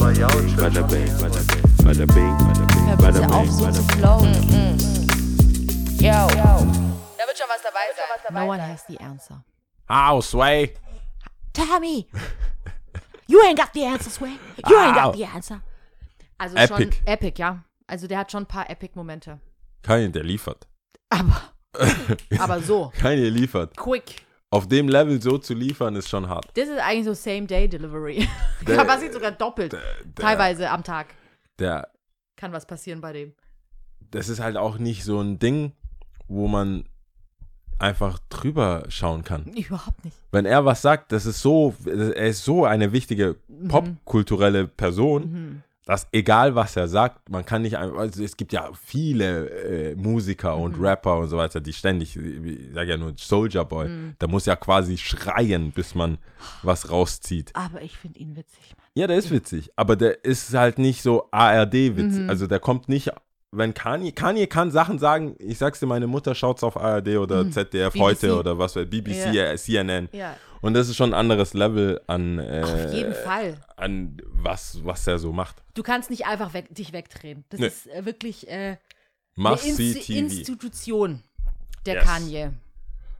aber ja, Bada bing, bada bing, bada bing, bada bing, bada bitte auf, bing, so zu bing. flowen. Yo. Da wird schon was dabei sein. No one has the answer. Ow, Sway. Tommy! You ain't got the answer, Sway. You ain't got the answer. Also Epic. schon epic, ja. Also der hat schon ein paar Epic-Momente. Kanye, der liefert. Aber, aber so, Kanye liefert. quick. Auf dem Level so zu liefern, ist schon hart. Das ist eigentlich so Same-Day-Delivery. Der- Kann passiert sogar doppelt. Der, Teilweise am Tag der, kann was passieren bei dem. das ist halt auch nicht so ein Ding, wo man einfach drüber schauen kann. Überhaupt nicht. Wenn er was sagt, das ist so, er ist so eine wichtige popkulturelle Person, dass egal was er sagt, man kann nicht einfach, also es gibt ja viele äh, Musiker und Rapper und so weiter, die ständig, ich sag ja nur Soldier Boy, da muss ja quasi schreien, bis man was rauszieht. Aber ich finde ihn witzig, Mann. Ja, der ist witzig, aber der ist halt nicht so ARD-Witz. Also der kommt nicht, wenn Kanye, Kanye kann Sachen sagen, ich sag's dir, meine Mutter schaut's auf ARD oder ZDF BBC. heute oder was BBC, äh, CNN. Ja, Und das ist schon ein anderes Level an, äh, auf jeden Fall. an was, was er so macht. Du kannst nicht einfach weg, dich wegdrehen. Das Nee. ist äh, wirklich äh, eine Must-see Insti TV. Institution, der Yes. Kanye.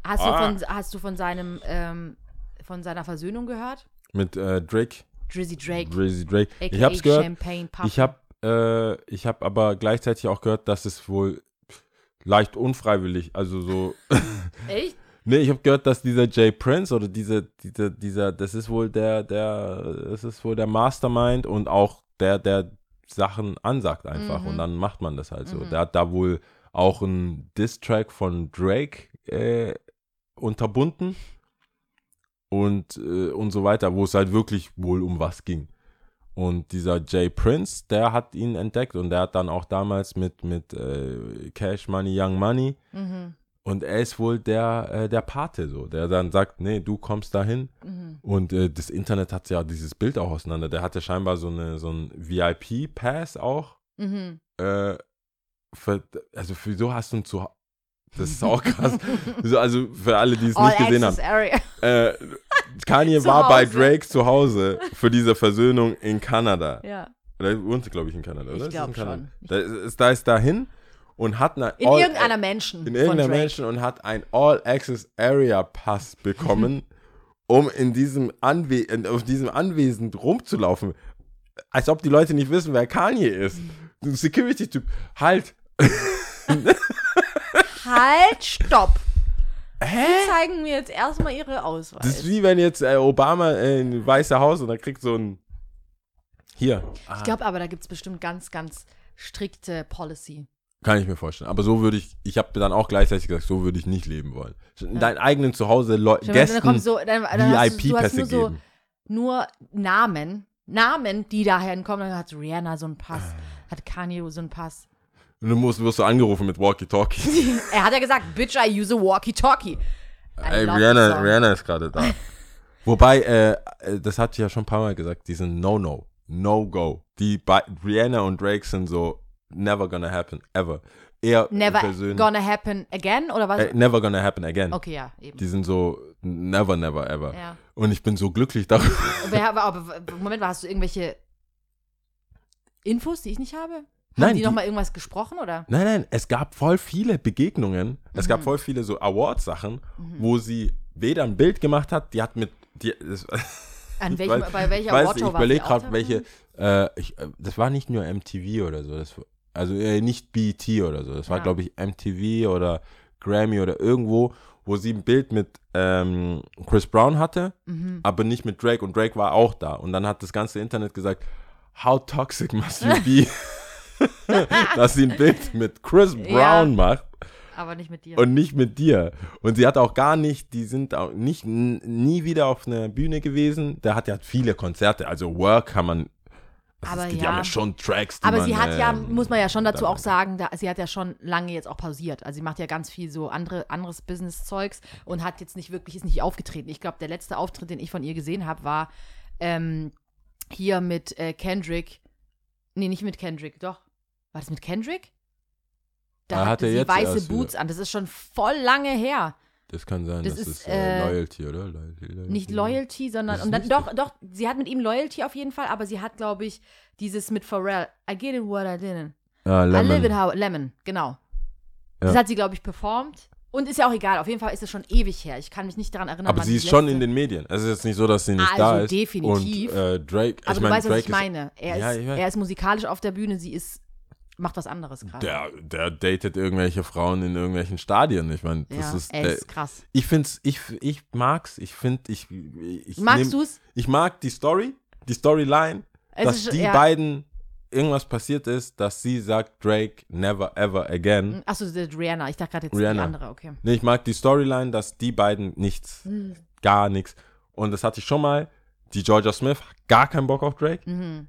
Hast, Ah. du von, hast du von seinem ähm, von seiner Versöhnung gehört? Mit äh, Drake, Drizzy Drake, Drizzy Drake. aka Ich hab's gehört. Champagne Puff. Ich hab, äh, ich hab aber gleichzeitig auch gehört, dass es wohl leicht unfreiwillig, also so Echt? Nee, ich habe gehört, dass dieser Jay Prince oder dieser, dieser, dieser, das ist wohl der, der, das ist wohl der Mastermind und auch der, der Sachen ansagt einfach und dann macht man das halt so. Der hat da wohl auch einen Diss-Track von Drake äh, unterbunden und, äh, und so weiter, wo es halt wirklich wohl um was ging. Und dieser Jay Prince, der hat ihn entdeckt und der hat dann auch damals mit, mit äh, Cash Money, Young Money und er ist wohl der, äh, der Pate so, der dann sagt, nee, du kommst dahin. Und äh, das Internet hat ja dieses Bild auch auseinander. Der hatte scheinbar so eine so ein VIP-Pass auch. Mhm. Äh, für, also für so hast du ein Zuhause. Das ist auch krass. so, also für alle, die es All nicht gesehen haben. Äh, Kanye war bei. Drake zu Hause für diese Versöhnung in Kanada. Ja. Der wohnt, glaube ich, in Kanada, Ich oder? Ist das glaub in Kanada? schon. Da ist, da ist dahin und hat eine In All- irgendeiner Menschen. in irgendeiner. Menschen und hat ein All-Access-Area-Pass bekommen, um in diesem, Anwe in, auf diesem Anwesen rumzulaufen. Als ob die Leute nicht wissen, wer Kanye ist. Ein Security-Typ. Halt. Halt, stopp. Hä? Die zeigen mir jetzt erstmal ihre Ausweis. Das ist wie wenn jetzt äh, Obama äh, in Weiße Haus und dann kriegt so ein. Hier. ich glaube aber, da gibt es bestimmt ganz, ganz strikte Policy. Kann ich mir vorstellen. Aber so würde ich, ich habe dann auch gleichzeitig gesagt, so würde ich nicht leben wollen. In deinem eigenen Zuhause Leu mal, Gästen so, VIP-Pässe nur so geben. nur Namen, Namen, die daher kommen. Dann hat Rihanna so einen Pass, Ah. hat Kanye so einen Pass. Und du musst, wirst du angerufen mit Walkie-Talkie. er hat ja gesagt, Bitch, I use a walkie-talkie. Ey, Rihanna. Rihanna ist gerade da. Wobei, äh, äh, das hat ich ja schon ein paar Mal gesagt, die sind No-No, No-Go. Die bei Rihanna und Drake sind so never gonna happen, ever. Eher Never persönlich- gonna happen again, oder was? äh, never gonna happen again. okay, ja, eben. Die sind so never, never, ever. Ja. Und ich bin so glücklich darüber. Aber, aber, Moment hast du irgendwelche Infos, die ich nicht habe? Haben Nein, die, die- noch mal irgendwas gesprochen, oder? Nein, nein, es gab voll viele Begegnungen. Es Mhm. gab voll viele so Awards-Sachen, wo sie weder ein Bild gemacht hat, die hat mit. Die, das, An Ich welchem, weiß- bei welcher ich Award-Show ich war sie überlege gerade, welche. Äh, ich, äh, das war nicht nur MTV oder so. Das, also äh, nicht BET oder so. Das war, Ja. glaube ich, MTV oder Grammy oder irgendwo, wo sie ein Bild mit ähm, Chris Brown hatte, Mhm. aber nicht mit Drake. Und Drake war auch da. Und dann hat das ganze Internet gesagt, how toxic must you be, dass sie ein Bild mit Chris Brown Ja. macht Aber nicht mit dir. und nicht mit dir. Und sie hat auch gar nicht, die sind auch nicht nie wieder auf einer Bühne gewesen. Der hat ja viele Konzerte, also Work kann man. Das Aber ist, die ja. ja schon Tracks, die Aber man, sie hat ja, ähm, muss man ja schon dazu da- auch sagen, da, sie hat ja schon lange jetzt auch pausiert. Also sie macht ja ganz viel so andere, anderes Business-Zeugs und hat jetzt nicht wirklich, ist nicht aufgetreten. Ich glaube, der letzte Auftritt, den ich von ihr gesehen habe, war ähm, hier mit äh, Kendrick. Nee, nicht mit Kendrick, doch. War das mit Kendrick? Da Ah, hat hatte er sie jetzt weiße erst wieder. Boots an. Das ist schon voll lange her. Das kann sein, Das das, ist, ist, äh, äh, Loyalty, oder? Loyalty, Loyalty. Nicht Loyalty, sondern Das und dann doch, doch, sie hat mit ihm Loyalty auf jeden Fall, aber sie hat, glaube ich, dieses mit Pharrell. I get it what I didn't. Ah, I live Lemon. it how Lemon, genau. Das Ja. hat sie, glaube ich, performt. Und ist ja auch egal, auf jeden Fall ist es schon ewig her. Ich kann mich nicht daran erinnern. Aber sie ist schon in den Medien. Es ist jetzt nicht so, dass sie nicht Also da ist. definitiv. Und äh, Drake, Aber ich du meine, weißt, Drake was ich meine. Er, Ja, ist, ich er ist musikalisch auf der Bühne, sie ist, macht was anderes gerade. der, der datet irgendwelche Frauen in irgendwelchen Stadien. Ich meine, das ja, ist, er der, ist krass. ich find's, ich, ich mag's, ich find, ich, ich Magst nehm- du's? Ich mag die Story, die Storyline, Es dass ist- die ja. beiden irgendwas passiert ist, dass sie sagt, Drake never ever again. Achso, das ist Rihanna. Ich dachte gerade jetzt Rihanna. die andere, okay. Nee, ich mag die Storyline, dass die beiden nichts, Hm. gar nichts. Und das hatte ich schon mal. Die Georgia Smith hat gar keinen Bock auf Drake. Mhm.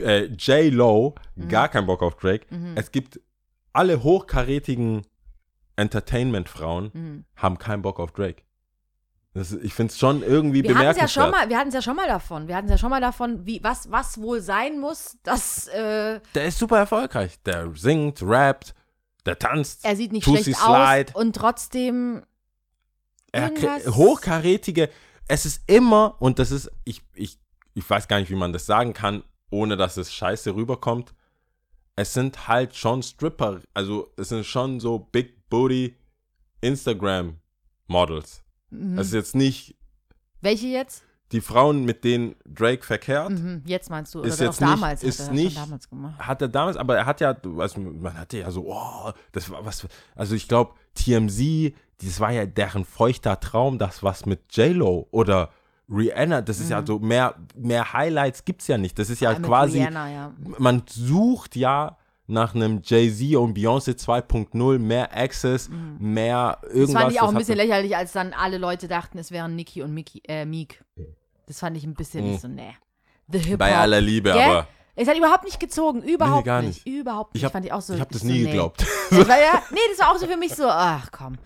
Äh, J. Lo, gar keinen Bock auf Drake. Mhm. Es gibt alle hochkarätigen Entertainment-Frauen Mhm. haben keinen Bock auf Drake. Das, ich finde es schon irgendwie Wir es ja schon bemerkenswert. mal, wir hatten es ja schon mal davon. Wir hatten es ja schon mal davon, wie, was, was wohl sein muss, dass äh, Der ist super erfolgreich. Der singt, rappt, der tanzt. er sieht nicht schlecht Slide. aus und trotzdem Er hochkarätige, es ist immer, und das ist, ich, ich, ich weiß gar nicht, wie man das sagen kann, ohne dass es scheiße rüberkommt. Es sind halt schon Stripper, also es sind schon so Big Booty Instagram Models. mhm. Es ist jetzt nicht welche jetzt? die Frauen, mit denen Drake verkehrt, Mhm. Jetzt meinst du, oder Ist auch jetzt nicht- damals ist hat er nicht- damals gemacht. hat er damals, aber er hat ja, also man hatte ja so, oh, das war was, also ich glaube, TMZ, das war ja deren feuchter Traum, das was mit J-Lo oder Rihanna, das ist ja so, mehr, mehr Highlights gibt's ja nicht. Das ist ja Ah, mit quasi, Rihanna, ja. man sucht ja nach einem Jay-Z und Beyoncé 2.0, mehr Access, mehr irgendwas. Das fand ich auch ein bisschen lächerlich, als dann alle Leute dachten, es wären Nicki und Mickey, äh, Meek. Das fand ich ein bisschen Mhm. nicht so, nee. The Hip Bei aller Liebe, Gell? aber Es hat überhaupt nicht gezogen, überhaupt gar nicht. Überhaupt nicht. ich habe fand ich auch so. ich hab das so, nie nee. geglaubt. Das war ja, nee, das war auch so für mich so, ach komm.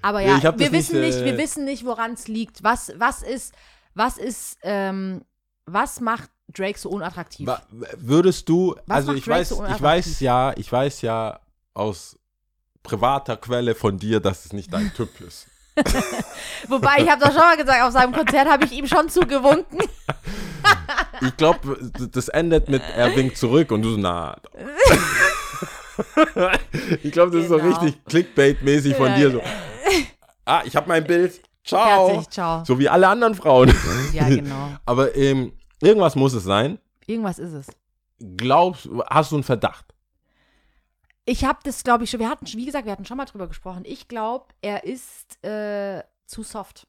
Aber Nee, ja, hab wir nicht, wissen nicht, äh, wir wissen nicht, woran es liegt. Was, was ist, was ist, ähm, was macht Drake so unattraktiv? Wa- Würdest du, Was also macht ich Drake weiß, so ich unattraktiv? weiß ja, ich weiß ja aus privater Quelle von dir, dass es nicht dein Typ ist. Wobei, ich habe doch schon mal gesagt, auf seinem Konzert habe ich ihm schon zugewunken. Ich glaube, das endet mit, er winkt zurück und du so, na. doch. ich glaube, das ist so Genau. richtig Clickbait-mäßig von dir so. Ah, ich habe mein Bild. Ciao. Fertig, ciao. So wie alle anderen Frauen. Ja, genau. Aber ähm, irgendwas muss es sein. Irgendwas ist es. Glaubst, hast du einen Verdacht? Ich habe das, glaube ich, schon, wir hatten, wie gesagt, wir hatten schon mal drüber gesprochen. Ich glaube, er ist äh, zu soft.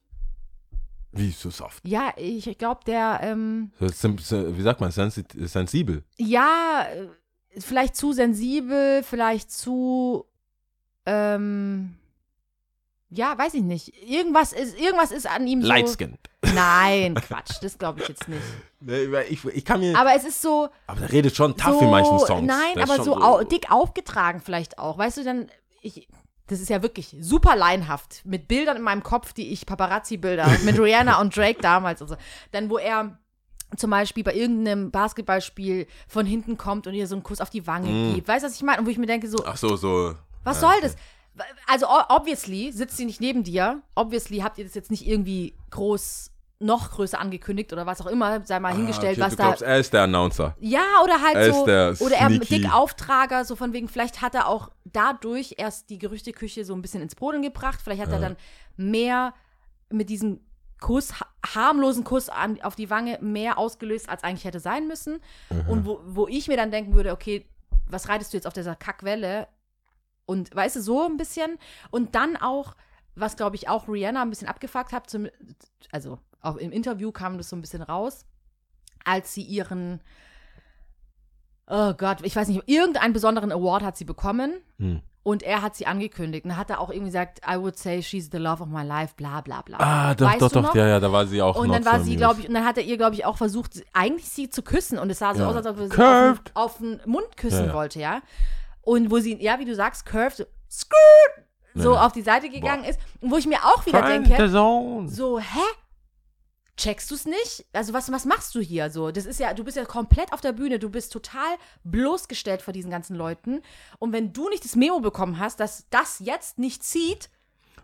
Wie so soft? Ja, ich glaube, der, ähm, Wie sagt man? Sensibel. ja, äh, vielleicht zu sensibel, vielleicht zu, ähm, ja, weiß ich nicht. Irgendwas ist, irgendwas ist an ihm so. Light skinned. Nein, Quatsch, das glaube ich jetzt nicht. Ich, ich kann mir. Aber es ist so, Aber der redet schon tough so, in manchen Songs. Nein, aber so, au dick aufgetragen vielleicht auch. Weißt du, dann, ich, das ist ja wirklich super leinhaft. Mit Bildern in meinem Kopf, die ich, Paparazzi-Bilder, mit Rihanna und Drake damals und so. Dann, wo er zum Beispiel bei irgendeinem Basketballspiel von hinten kommt und ihr so einen Kuss auf die Wange Mm. gibt. Weißt du, was ich meine? Und wo ich mir denke, so, Ach so, so. was ja, soll das? Also, obviously sitzt sie nicht neben dir. Obviously habt ihr das jetzt nicht irgendwie groß, noch größer angekündigt oder was auch immer, sei mal Ah, hingestellt, okay, was du da glaubst, er ist der Announcer. ja, oder halt Er so. ist der Oder er sneaky- dick Auftrager, so von wegen, vielleicht hat er auch dadurch erst die Gerüchteküche so ein bisschen ins Brodeln gebracht. Vielleicht hat er dann mehr mit diesem Kuss, ha- harmlosen Kuss an, auf die Wange, mehr ausgelöst, als eigentlich hätte sein müssen. Und wo, wo ich mir dann denken würde, okay, was reitest du jetzt auf dieser Kackwelle? Und weißt du, so ein bisschen. Und dann auch, was glaube ich auch Rihanna ein bisschen abgefuckt hat, zum, also auch im Interview kam das so ein bisschen raus, als sie ihren, oh Gott, ich weiß nicht, irgendeinen besonderen Award hat sie bekommen. Hm. Und er hat sie angekündigt. Und dann hat er auch irgendwie gesagt, I would say she's the love of my life, bla bla bla. Ah, doch, Weißt doch, doch. noch? Ja, ja, da war sie auch Und dann war so sie, glaube ich, und dann hat er ihr, glaube ich, auch versucht, eigentlich sie zu küssen. Und es sah so Ja. aus, als ob er sie auf, auf den Mund küssen Ja, ja. wollte, ja. Und wo sie, ja, wie du sagst, curved, so, skirt, so Ja. auf die Seite gegangen ist. Und wo ich mir auch wieder Find denke, so, hä? Checkst du es nicht? Also, was, was machst du hier so? Das ist ja, du bist ja komplett auf der Bühne, du bist total bloßgestellt vor diesen ganzen Leuten. Und wenn du nicht das Memo bekommen hast, dass das jetzt nicht zieht,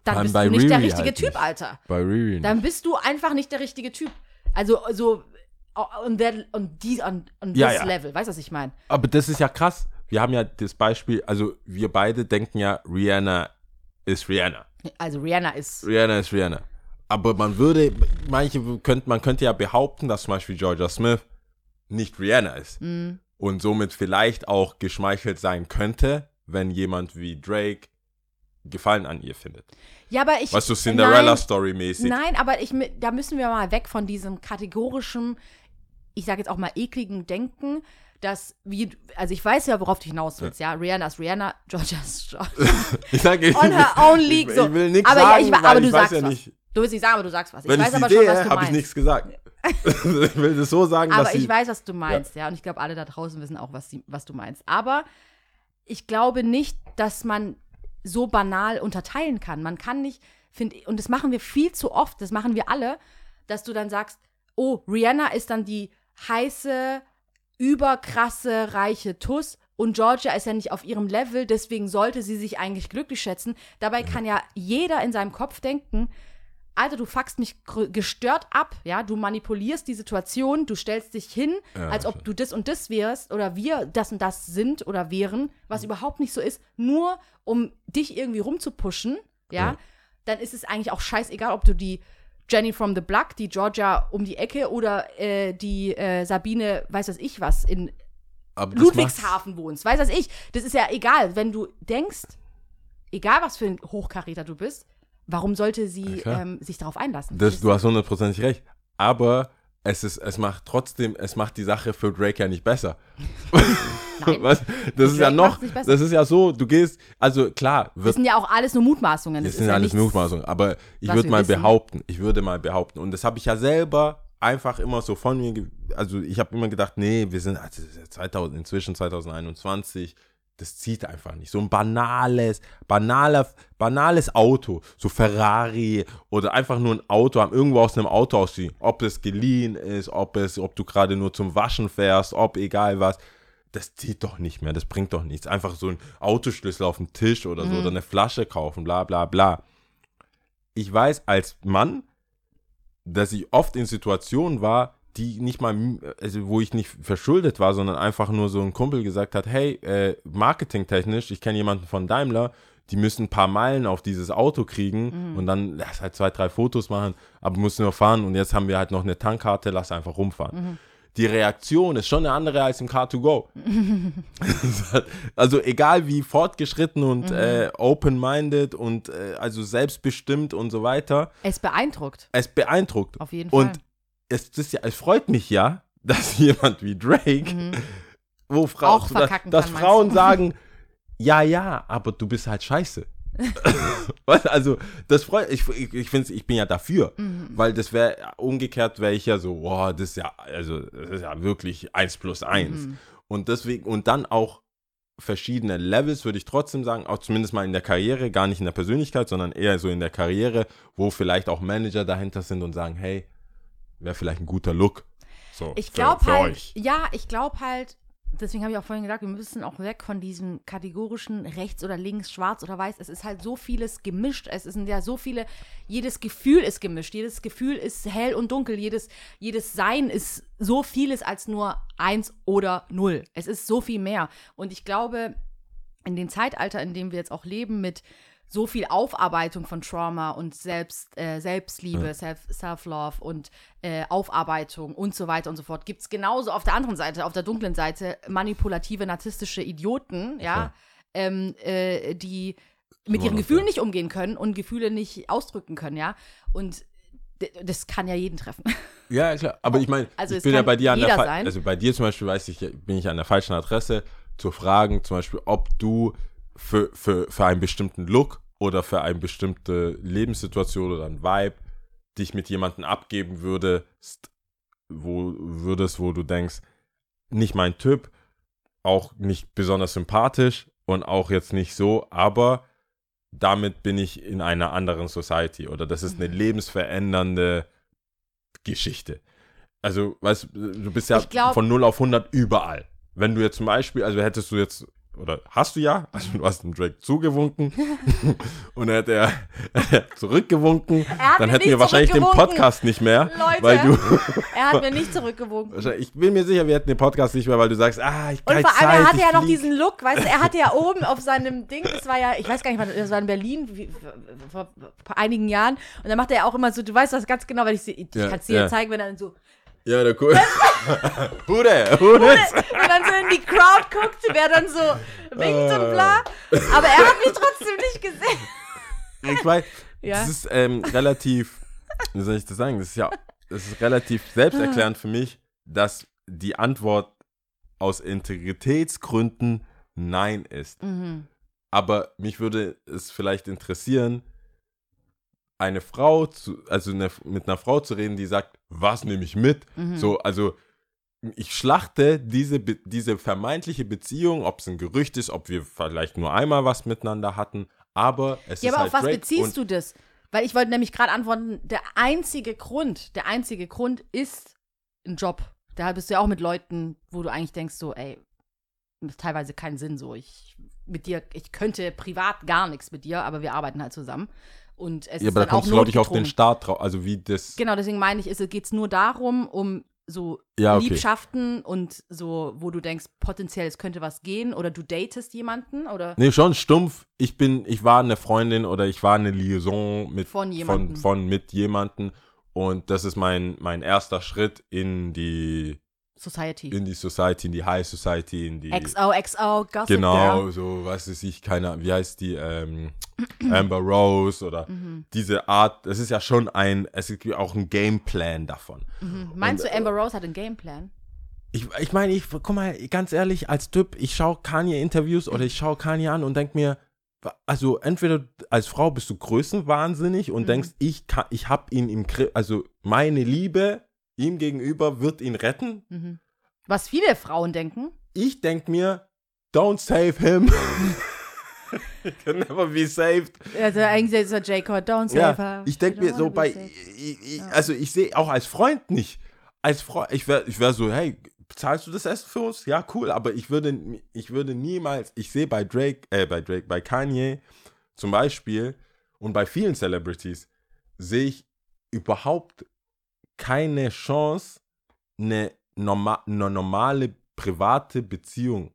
dann allem bist du nicht der Riri richtige halt Typ, nicht. Alter. Bei Riri nicht. Dann bist du einfach nicht der richtige Typ. Also, so on, that, on, die, on, on Ja, this ja. level. Weißt du, was ich meine? Aber das ist ja krass. Wir haben ja das Beispiel, also wir beide denken ja, Rihanna ist Rihanna. Also, Rihanna ist. Rihanna ist Rihanna. Aber man würde, manche könnte, man könnte ja behaupten, dass zum Beispiel Georgia Smith nicht Rihanna ist. Mhm. Und somit vielleicht auch geschmeichelt sein könnte, wenn jemand wie Drake Gefallen an ihr findet. Ja, aber ich. Weißt du, Cinderella-Story-mäßig. Nein, aber ich, da müssen wir mal weg von diesem kategorischen, ich sage jetzt auch mal ekligen Denken, dass, wie, also ich weiß ja, worauf du hinaus willst, ja. Rihanna ist Rihanna, Georgia ist Georgia. Ich sage, ich, On her own league, ich, so. ich will nichts Aber ja, sagen, ich aber du weiß sagst ja was. nicht. Du willst nicht sagen, aber du sagst was. Ich Wenn weiß ich aber sie schon, was du habe ich nichts gesagt. ich will das so sagen, Aber dass ich sie, weiß, was du meinst, ja. Und ich glaube, alle da draußen wissen auch, was, die, was du meinst. Aber ich glaube nicht, dass man so banal unterteilen kann. Man kann nicht, finde und das machen wir viel zu oft, das machen wir alle, dass du dann sagst, oh, Rihanna ist dann die heiße, überkrasse, reiche Tuss. Und Georgia ist ja nicht auf ihrem Level, deswegen sollte sie sich eigentlich glücklich schätzen. Dabei kann ja jeder in seinem Kopf denken, Alter, du fuckst mich gestört ab, ja, du manipulierst die Situation, du stellst dich hin, Ja, als ob du das und das wärst oder wir das und das sind oder wären, was überhaupt nicht so ist, nur um dich irgendwie rumzupuschen, ja, Ja. dann ist es eigentlich auch scheißegal, ob du die Jenny from the Block, die Georgia um die Ecke oder äh, die äh, Sabine, weiß was ich was, in Ludwigshafen wohnst, weiß was ich. Das ist ja egal, wenn du denkst, egal was für ein Hochkaräter du bist, warum sollte sie Ja, ähm, sich darauf einlassen? Das, du hast hundertprozentig recht. Aber es ist, es macht trotzdem, es macht die Sache für Drake ja nicht besser. Nein. Was? Das ist ja noch, das ist ja so, du gehst, also klar, das wird, sind ja auch alles nur Mutmaßungen. das ist sind ja alles nichts- Mutmaßungen, aber ich würde mal wissen. behaupten, ich würde mal behaupten, und das habe ich ja selber einfach immer so von mir, also ich habe immer gedacht, nee, wir sind, also das ist ja 2000, inzwischen 2021, das zieht einfach nicht. So ein banales, banaler, banales Auto, so Ferrari oder einfach nur ein Auto, haben irgendwo aus einem Auto aussehen, ob es geliehen ist, ob es, ob du gerade nur zum Waschen fährst, ob egal was. Das zieht doch nicht mehr, das bringt doch nichts. Einfach so ein Autoschlüssel auf dem Tisch oder so oder eine Flasche kaufen, bla bla bla. Ich weiß als Mann, dass ich oft in Situationen war, die nicht mal, also wo ich nicht verschuldet war, sondern einfach nur so ein Kumpel gesagt hat, hey, äh, marketingtechnisch, ich kenne jemanden von Daimler, die müssen ein paar Meilen auf dieses Auto kriegen und dann lass halt zwei, drei Fotos machen, aber müssen nur fahren und jetzt haben wir halt noch eine Tankkarte, lass einfach rumfahren. Die Reaktion ist schon eine andere als im Car2Go. also egal wie fortgeschritten und äh, open-minded und äh, also selbstbestimmt und so weiter, Es beeindruckt, es beeindruckt. auf jeden Fall. Und es, ja, es freut mich ja, dass jemand wie Drake, wo Frau, Auch verkacken dass kann, meinst Frauen sagen, ja, ja, aber du bist halt scheiße. Also, das freut ich, ich, ich finde, ich bin ja dafür, Mhm. weil das wäre, umgekehrt wäre ich ja so, boah, das ist ja, also, das ist ja wirklich eins plus eins. Mhm. Und deswegen, und dann auch verschiedene Levels, würde ich trotzdem sagen, auch zumindest mal in der Karriere, gar nicht in der Persönlichkeit, sondern eher so in der Karriere, wo vielleicht auch Manager dahinter sind und sagen, hey, wäre vielleicht ein guter Look. So, Ich glaube halt, euch. ja, ich glaube halt, deswegen habe ich auch vorhin gesagt, wir müssen auch weg von diesem kategorischen rechts oder links, schwarz oder weiß. Es ist halt so vieles gemischt. Es sind ja so viele, jedes Gefühl ist gemischt. Jedes Gefühl ist hell und dunkel. Jedes, jedes Sein ist so vieles als nur eins oder null. Es ist so viel mehr. Und ich glaube, in dem Zeitalter, in dem wir jetzt auch leben, mit so viel Aufarbeitung von Trauma und Selbst, äh, Selbstliebe, Self, Self-Love und äh, Aufarbeitung und so weiter und so fort, gibt es genauso auf der anderen Seite, auf der dunklen Seite, manipulative, narzisstische Idioten, ja, ähm, äh, die mit ihren Gefühlen ja. nicht umgehen können und Gefühle nicht ausdrücken können, ja. Und das kann ja jeden treffen. Ja, klar. Aber ich meine, Also ich bin ja bei dir an der Fa- sein. also bei dir zum Beispiel weiß ich, bin ich an der falschen Adresse zu fragen, zum Beispiel, ob du für, für, für einen bestimmten Look oder für eine bestimmte Lebenssituation oder ein Vibe dich mit jemandem abgeben würdest, wo würdest, wo du denkst, nicht mein Typ, auch nicht besonders sympathisch und auch jetzt nicht so, aber damit bin ich in einer anderen Society oder das ist eine Mhm. lebensverändernde Geschichte. Also, weißt du, du bist ja glaub- von 0 auf 100 überall. Wenn du jetzt zum Beispiel, also hättest du jetzt oder hast du ja, also du hast dem Drake zugewunken und dann hätte er, zurückgewunken, hat dann hätten wir wahrscheinlich den. Podcast nicht mehr, Leute. weil du, Er hat mir nicht zurückgewunken. ich bin mir sicher, wir hätten den Podcast nicht mehr, weil du sagst, ah, ich Und keine vor allem, Zeit, er hatte ja noch flieg. diesen Look, weißt du, er hatte ja oben auf seinem Ding, das war ja, ich weiß gar nicht, wann, das war in Berlin, wie, vor, vor einigen Jahren, und dann macht er ja auch immer so, du weißt das ganz genau, weil ich, sie- ich Ja, kann es dir ja. zeigen, wenn er dann so, Ja, der cool. Who this? und dann so in die Crowd guckt, wer dann so winkt und bla, aber er hat mich trotzdem nicht gesehen. Ich weiß, Ja. das ist ähm, relativ, wie soll ich das sagen? Das ist ja, das ist relativ selbsterklärend für mich, dass die Antwort aus Integritätsgründen Nein ist. Mhm. Aber mich würde es vielleicht interessieren, eine Frau zu, also eine, mit einer Frau zu reden, die sagt, was nehme ich mit? Mhm. So, also ich schlachte diese, diese vermeintliche Beziehung, ob es ein Gerücht ist, ob wir vielleicht nur einmal was miteinander hatten, aber es Ja, ist aber halt auf was Drake beziehst du das? Weil ich wollte nämlich gerade antworten, der einzige Grund, der einzige Grund ist ein Job. Da bist du ja auch mit Leuten, wo du eigentlich denkst, so, ey, macht teilweise keinen Sinn so. Ich mit dir, ich könnte privat gar nichts mit dir, aber wir arbeiten halt zusammen. Und es Ja, ist aber da kommst du, glaube ich, auf den. Start drauf. Also wie das. Genau, deswegen meine ich, geht es nur darum, um so Ja, okay. Liebschaften und so, wo du denkst, potenziell es könnte was gehen oder du datest jemanden oder Nee, schon stumpf. Ich bin, ich war eine Freundin oder ich war eine Liaison mit Von jemandem. von, von mit jemandem. Und das ist mein, mein erster Schritt in die, Society. in die Society, in die High Society, in die. XOXO, Gossip Genau, Girl. so, was weiß ich, keine Ahnung, wie heißt die, ähm, Amber Rose oder Mhm. diese Art, es ist ja schon ein, es gibt auch ein Gameplan davon. Mhm. Meinst Und, du, Amber Rose hat einen Gameplan? Ich, ich meine, ich, guck mal, ganz ehrlich, als Typ, ich schaue Kanye-Interviews oder ich schaue Kanye an und denke mir, also entweder als Frau bist du größenwahnsinnig und Mhm. denkst, ich, kann, ich habe ihn im Griff, also meine Liebe ihm gegenüber wird ihn retten. Mhm. Was viele Frauen denken. Ich denke mir, don't save him. He can never be saved. Also eigentlich ist er Jacob, don't save Ja, her. ich denke You mir so bei, ich, ich, also ich sehe auch als Freund nicht. Als Freund, ich wäre ich wär so, hey, bezahlst du das Essen für uns? Ja, cool, aber ich würde, ich würde niemals, ich sehe bei Drake, äh, bei Drake, bei Kanye zum Beispiel und bei vielen Celebrities sehe ich überhaupt keine Chance, eine, norma eine normale private Beziehung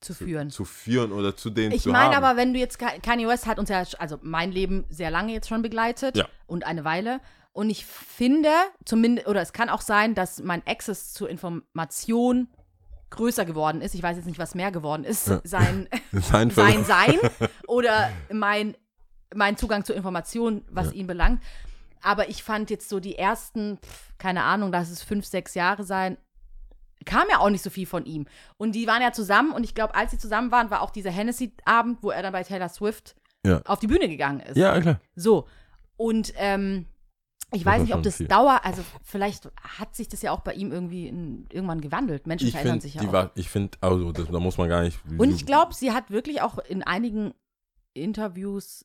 zu führen. zu führen oder zu denen Ich zu meine haben. aber, wenn du jetzt, Ka- Kanye West hat uns ja, also mein Leben sehr lange jetzt schon begleitet Ja. und eine Weile. Und ich finde, zumindest, oder es kann auch sein, dass mein Access zur Information größer geworden ist. Ich weiß jetzt nicht, was mehr geworden ist. Ja. Sein, Sein, sein Sein oder mein, mein Zugang zur Information, was ihn belangt. Aber ich fand jetzt so die ersten, pf, keine Ahnung, lass es fünf, sechs Jahre sein, kam ja auch nicht so viel von ihm. Und die waren ja zusammen und ich glaube, als sie zusammen waren, war auch dieser Hennessy-Abend, wo er dann bei Taylor Swift Ja. auf die Bühne gegangen ist. Ja, klar. So. Und ähm, ich Das weiß nicht, ob das viel. Dauer, also vielleicht hat sich das ja auch bei ihm irgendwie in, irgendwann gewandelt. Menschen Ich verändern finde, sich ja auch. war, ich finde, also das, da muss man gar nicht. Und ich glaube, sie hat wirklich auch in einigen Interviews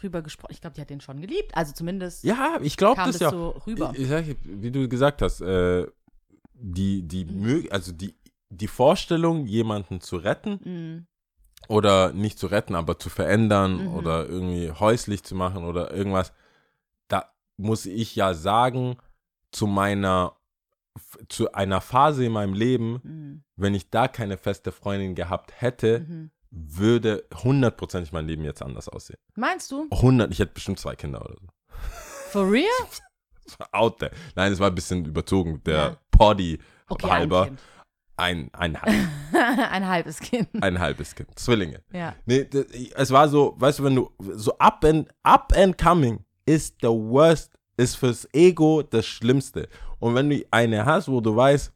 drüber gesprochen. Ich glaube, die hat den schon geliebt. Also zumindest Ja, ich glaube kam das das ja. so rüber. Ich, ich sag, wie du gesagt hast, äh, die, die, Mö- also die, die Vorstellung, jemanden zu retten Mhm. oder nicht zu retten, aber zu verändern Mhm. oder irgendwie häuslich zu machen oder irgendwas, da muss ich ja sagen, zu meiner, zu einer Phase in meinem Leben, Mhm. wenn ich da keine feste Freundin gehabt hätte, Mhm. Würde hundertprozentig mein Leben jetzt anders aussehen. Meinst du? 100, ich hätte bestimmt zwei Kinder oder so. For real? Out there. Nein, es war ein bisschen überzogen. Der Ja. Poddy Okay, halber. ein, kind. Ein, ein, halb, ein halbes Kind. ein halbes Kind. Zwillinge. Ja. Nee, das, es war so, weißt du, wenn du so up and, up and coming ist the worst, ist fürs Ego das Schlimmste. Und wenn du eine hast, wo du weißt,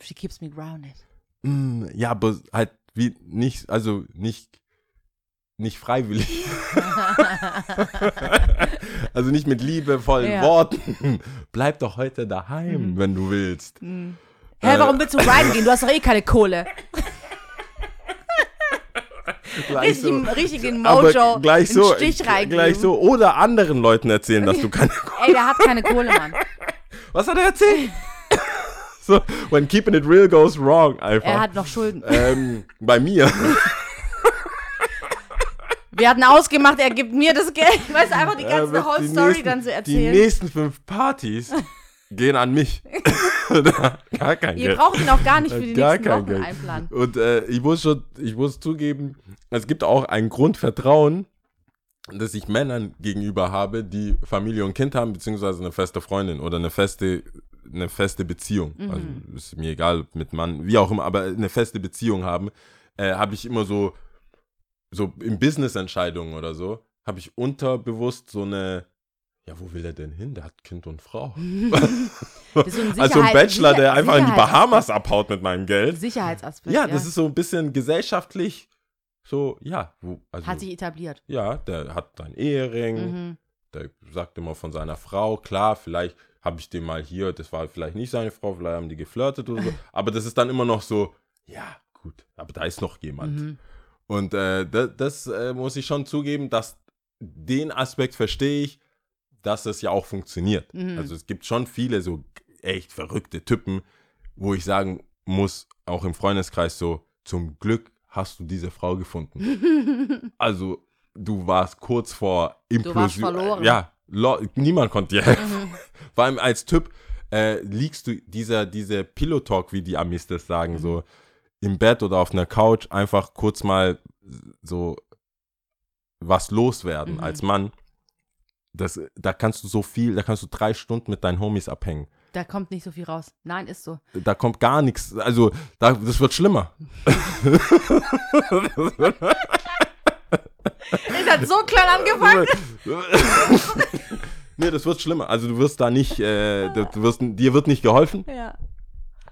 She keeps me grounded. Mm, ja, aber halt wie nicht, also nicht, nicht freiwillig. also nicht mit liebevollen Ja. Worten. Bleib doch heute daheim, Mhm. wenn du willst. Hä, Äh. warum willst du rein gehen? Du hast doch eh keine Kohle. Gleich Richtig, im- richtig in aber Mojo gleich so, Stich reingeben. gleich so. Oder anderen Leuten erzählen, dass du keine Ey, der hat keine Kohle, Mann. Was hat er erzählt? so, when keeping it real goes wrong, einfach. Er hat noch Schulden. ähm, bei mir. Wir hatten ausgemacht, er gibt mir das Geld. Weißt du, einfach die ganze wird whole die Story nächsten- dann zu Die erzählen. nächsten fünf Partys gehen an mich. gar kein Ihr Geld. braucht ihn auch gar nicht für die Gar nächsten Wochen Geld. einplanen. Und äh, ich muss schon, ich muss zugeben, es gibt auch ein Grundvertrauen, das ich Männern gegenüber habe, die Familie und Kind haben, beziehungsweise eine feste Freundin oder eine feste, eine feste Beziehung. Mhm. Also ist mir egal, mit Mann, wie auch immer, aber eine feste Beziehung haben, äh, habe ich immer so, so in Business-Entscheidungen oder so, habe ich unterbewusst so eine, ja, wo will er denn hin? Der hat Kind und Frau. So ein also ein Bachelor, Sicher- der einfach in die. Bahamas abhaut mit meinem Geld. Sicherheitsaspekt. Ja, das ist so ein bisschen gesellschaftlich so, ja, wo, also, Hat sich etabliert. ja, der hat einen Ehering, Mhm. der sagt immer von seiner Frau, klar, vielleicht habe ich den mal hier, das war vielleicht nicht seine Frau, vielleicht haben die geflirtet oder so, aber das ist dann immer noch so, ja, gut, aber da ist noch jemand. Mhm. Und äh, das, das äh, muss ich schon zugeben, dass den Aspekt verstehe ich, dass es ja auch funktioniert. Mhm. Also es gibt schon viele so echt verrückte Typen, wo ich sagen muss, auch im Freundeskreis so, zum Glück hast du diese Frau gefunden. also du warst kurz vor Implosion. warst verloren. Ja, niemand konnte dir helfen. Vor allem als Typ äh, liegst du dieser, diese Pillow-Talk, wie die Amis das sagen, so im Bett oder auf einer Couch einfach kurz mal so was loswerden Mhm. als Mann. Das, da kannst du so viel, da kannst du drei Stunden mit deinen Homies abhängen. Da kommt nicht so viel raus. Nein, ist so. Da kommt gar nichts. Also, da, das wird schlimmer. Es hat so klein angefangen. nee, das wird schlimmer. Also, du wirst da nicht, äh, du wirst, dir wird nicht geholfen Ja.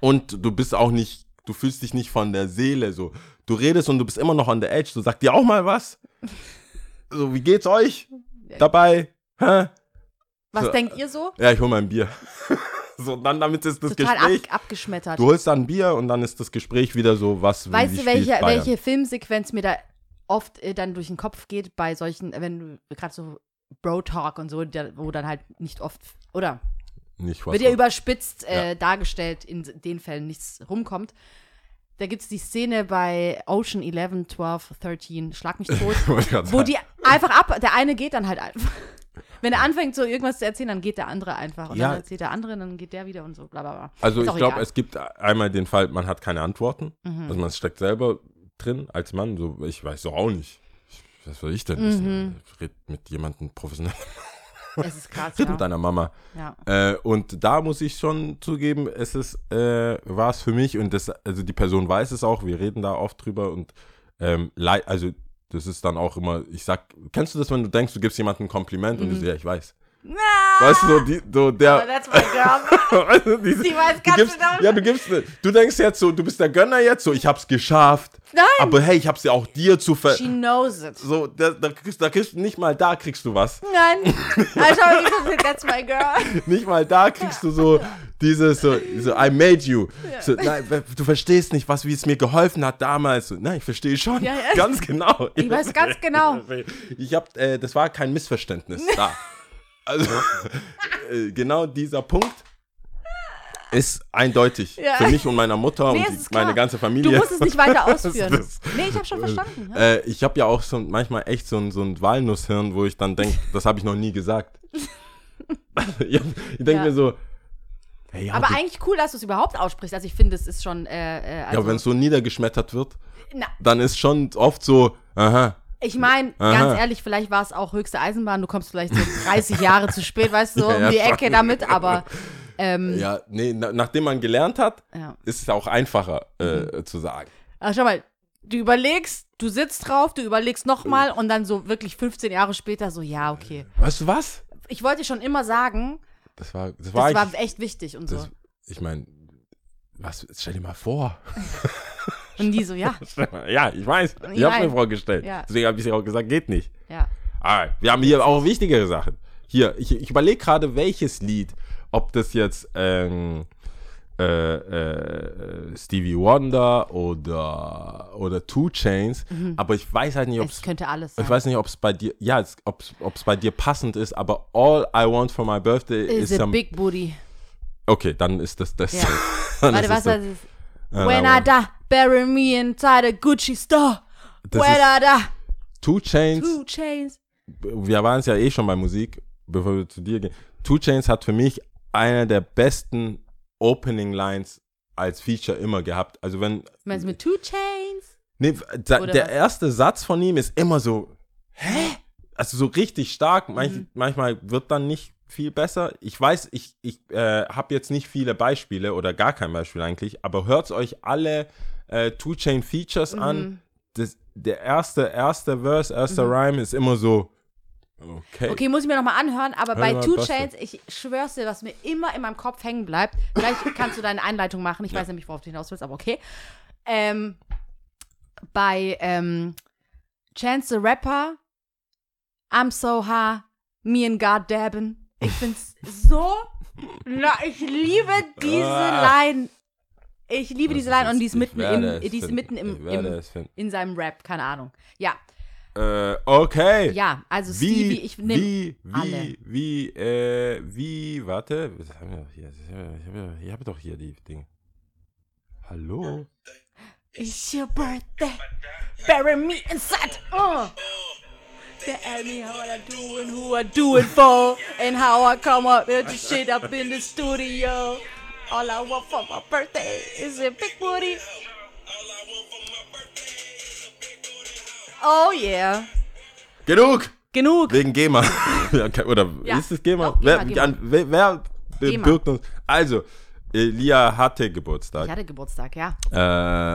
und du bist auch nicht, du fühlst dich nicht von der Seele so. Du redest und du bist immer noch on the edge. Du sagst dir auch mal was. So, wie geht's euch dabei? Hä? Was So, denkt ihr so? Ja, ich hol mal ein Bier. so, dann damit ist das Total Gespräch. ab, abgeschmettert. Du holst dann ein Bier und dann ist das Gespräch wieder so, was weißt du, welche, welche Filmsequenz mir da oft äh, dann durch den Kopf geht bei solchen, wenn du gerade so Bro-Talk und so, der, wo dann halt nicht oft, oder Nicht wird ja überspitzt äh, Ja. dargestellt, in den Fällen nichts rumkommt. Da gibt es die Szene bei Ocean 11, 12, 13, Schlag mich tot, wo die einfach ab, der eine geht dann halt einfach. Wenn er anfängt, so irgendwas zu erzählen, dann geht der andere einfach. Und Ja. dann erzählt der andere, dann geht der wieder und so, bla bla bla. Also ich glaube, es gibt einmal den Fall, man hat keine Antworten. Mhm. Also man steckt selber drin als Mann. So, ich weiß doch auch nicht. Ich- Was soll ich denn Mhm. wissen? Ich red mit jemandem professionell. Es ist krass, Red mit ja. deiner Mama. ja. Äh, und da muss ich schon zugeben, es ist, äh, war es für mich und das, also die Person weiß es auch, wir reden da oft drüber und ähm, also das ist dann auch immer, ich sag, kennst du das, wenn du denkst, du gibst jemandem ein Kompliment und du so, ja, ich weiß. Weißt du, so, die, so Aber der, that's my girl. Also diese- Die weiß du ganz gibst, genau. Ja, du gibst, du denkst jetzt so, du bist der Gönner jetzt, so, ich hab's geschafft. Nein. Aber hey, ich hab's ja auch dir zu ver... She knows it. So, da, da, kriegst, da kriegst du nicht mal da kriegst du was. Nein. Also, that's my girl. Nicht mal da kriegst du so dieses, so, so I made you. So, nein, du verstehst nicht, was, wie es mir geholfen hat damals. So, nein, ich verstehe schon. Ja, ja. Ganz genau. Ich weiß ganz genau. Ich hab, äh, das war kein Missverständnis da. Also, äh, genau dieser Punkt ist eindeutig Ja. für mich und meiner Mutter Nee, und die, meine ganze Familie. Du musst es nicht weiter ausführen. Das- Nee, ich habe schon verstanden. Ja. Äh, ich habe ja auch so manchmal echt so ein, so ein Walnusshirn, wo ich dann denke, das habe ich noch nie gesagt. ich ich denke Ja. mir so, hey, ja, Aber du- eigentlich cool, dass du es überhaupt aussprichst. Also ich finde, es ist schon. Äh, äh, also, ja, wenn es so niedergeschmettert wird, na, dann ist schon oft so, aha, ich meine, ganz ehrlich, vielleicht war es auch höchste Eisenbahn. Du kommst vielleicht so 30 Jahre zu spät, weißt du, so um ja, die. Ecke damit. Aber ähm, ja. nee, na, nachdem man gelernt hat, ja. ist es auch einfacher Mhm. äh, zu sagen. Aber schau mal, du überlegst, du sitzt drauf, du überlegst nochmal und dann so wirklich 15 Jahre später so, ja, okay. Weißt du was? Ich wollte schon immer sagen, Das war, das war, das war echt wichtig und so. das, ich meine, was, stell dir mal vor. Und die so, ja, ja, ich weiß, ich Ja. habe mir vorgestellt. Ja. Deswegen habe ich auch gesagt, geht nicht. ja. Ah, wir haben hier auch wichtigere Sachen. Hier, ich, ich überlege gerade, welches Lied, ob das jetzt ähm, äh, äh, Stevie Wonder oder, oder Two Chains, aber ich weiß halt nicht, ob Mhm. Es könnte alles sein. ich weiß nicht, ob es bei dir, ja, ob es bei dir passend ist, aber All I Want for My Birthday Is ist a am, big booty. okay, dann ist das das. Ja. Warte, ist was das? Ja, When I aber- die, bury me inside a Gucci store. Das I die, Two Chains. two chains. wir waren es ja eh schon bei Musik, bevor wir zu dir gehen. Two Chains hat für mich eine der besten Opening Lines als Feature immer gehabt. Also wenn Meinst du mit Two Chains? nee, da, der was? erste Satz von ihm ist immer so hä? Also so richtig stark. Manch, Mhm. Manchmal wird dann nicht viel besser. Ich weiß, ich, ich äh, habe jetzt nicht viele Beispiele oder gar kein Beispiel eigentlich, aber hört euch alle äh, Two Chain Features Mhm. an. Das, der erste, erste Verse, erster Rhyme ist immer so okay. Okay, muss ich mir nochmal anhören, aber Hör bei Two. Chains, ich schwör's dir, was mir immer in meinem Kopf hängen bleibt, gleich kannst du deine Einleitung machen, ich weiß nämlich, worauf du hinaus willst, aber okay. Ähm, bei ähm, Chance the Rapper, I'm so high, me and God dabben. Ich find's so, na, ich liebe diese Ah. Line. Ich liebe diese Line und die ist mitten, im, die ist mitten im, im, in seinem Rap, keine Ahnung. Ja, Äh, okay. ja, also Wie, Stevie, ich nehme wie, wie, alle. wie, äh, wie, warte, was haben wir doch hier? Das ist ja- Ich habe doch hier die Dinge. Hallo? It's your birthday. Bury me inside. They ask me how I do and who I do it for, and how I come up with the shit up in the studio. All I want for my birthday is a big booty. Oh yeah. Genug! Genug. Wegen GEMA. Oder Ja. ist es GEMA? Doch, wer, GEMA, GEMA. An, wer, wer GEMA. birgt uns? Also, Elia hatte Geburtstag. Ich hatte Geburtstag, ja.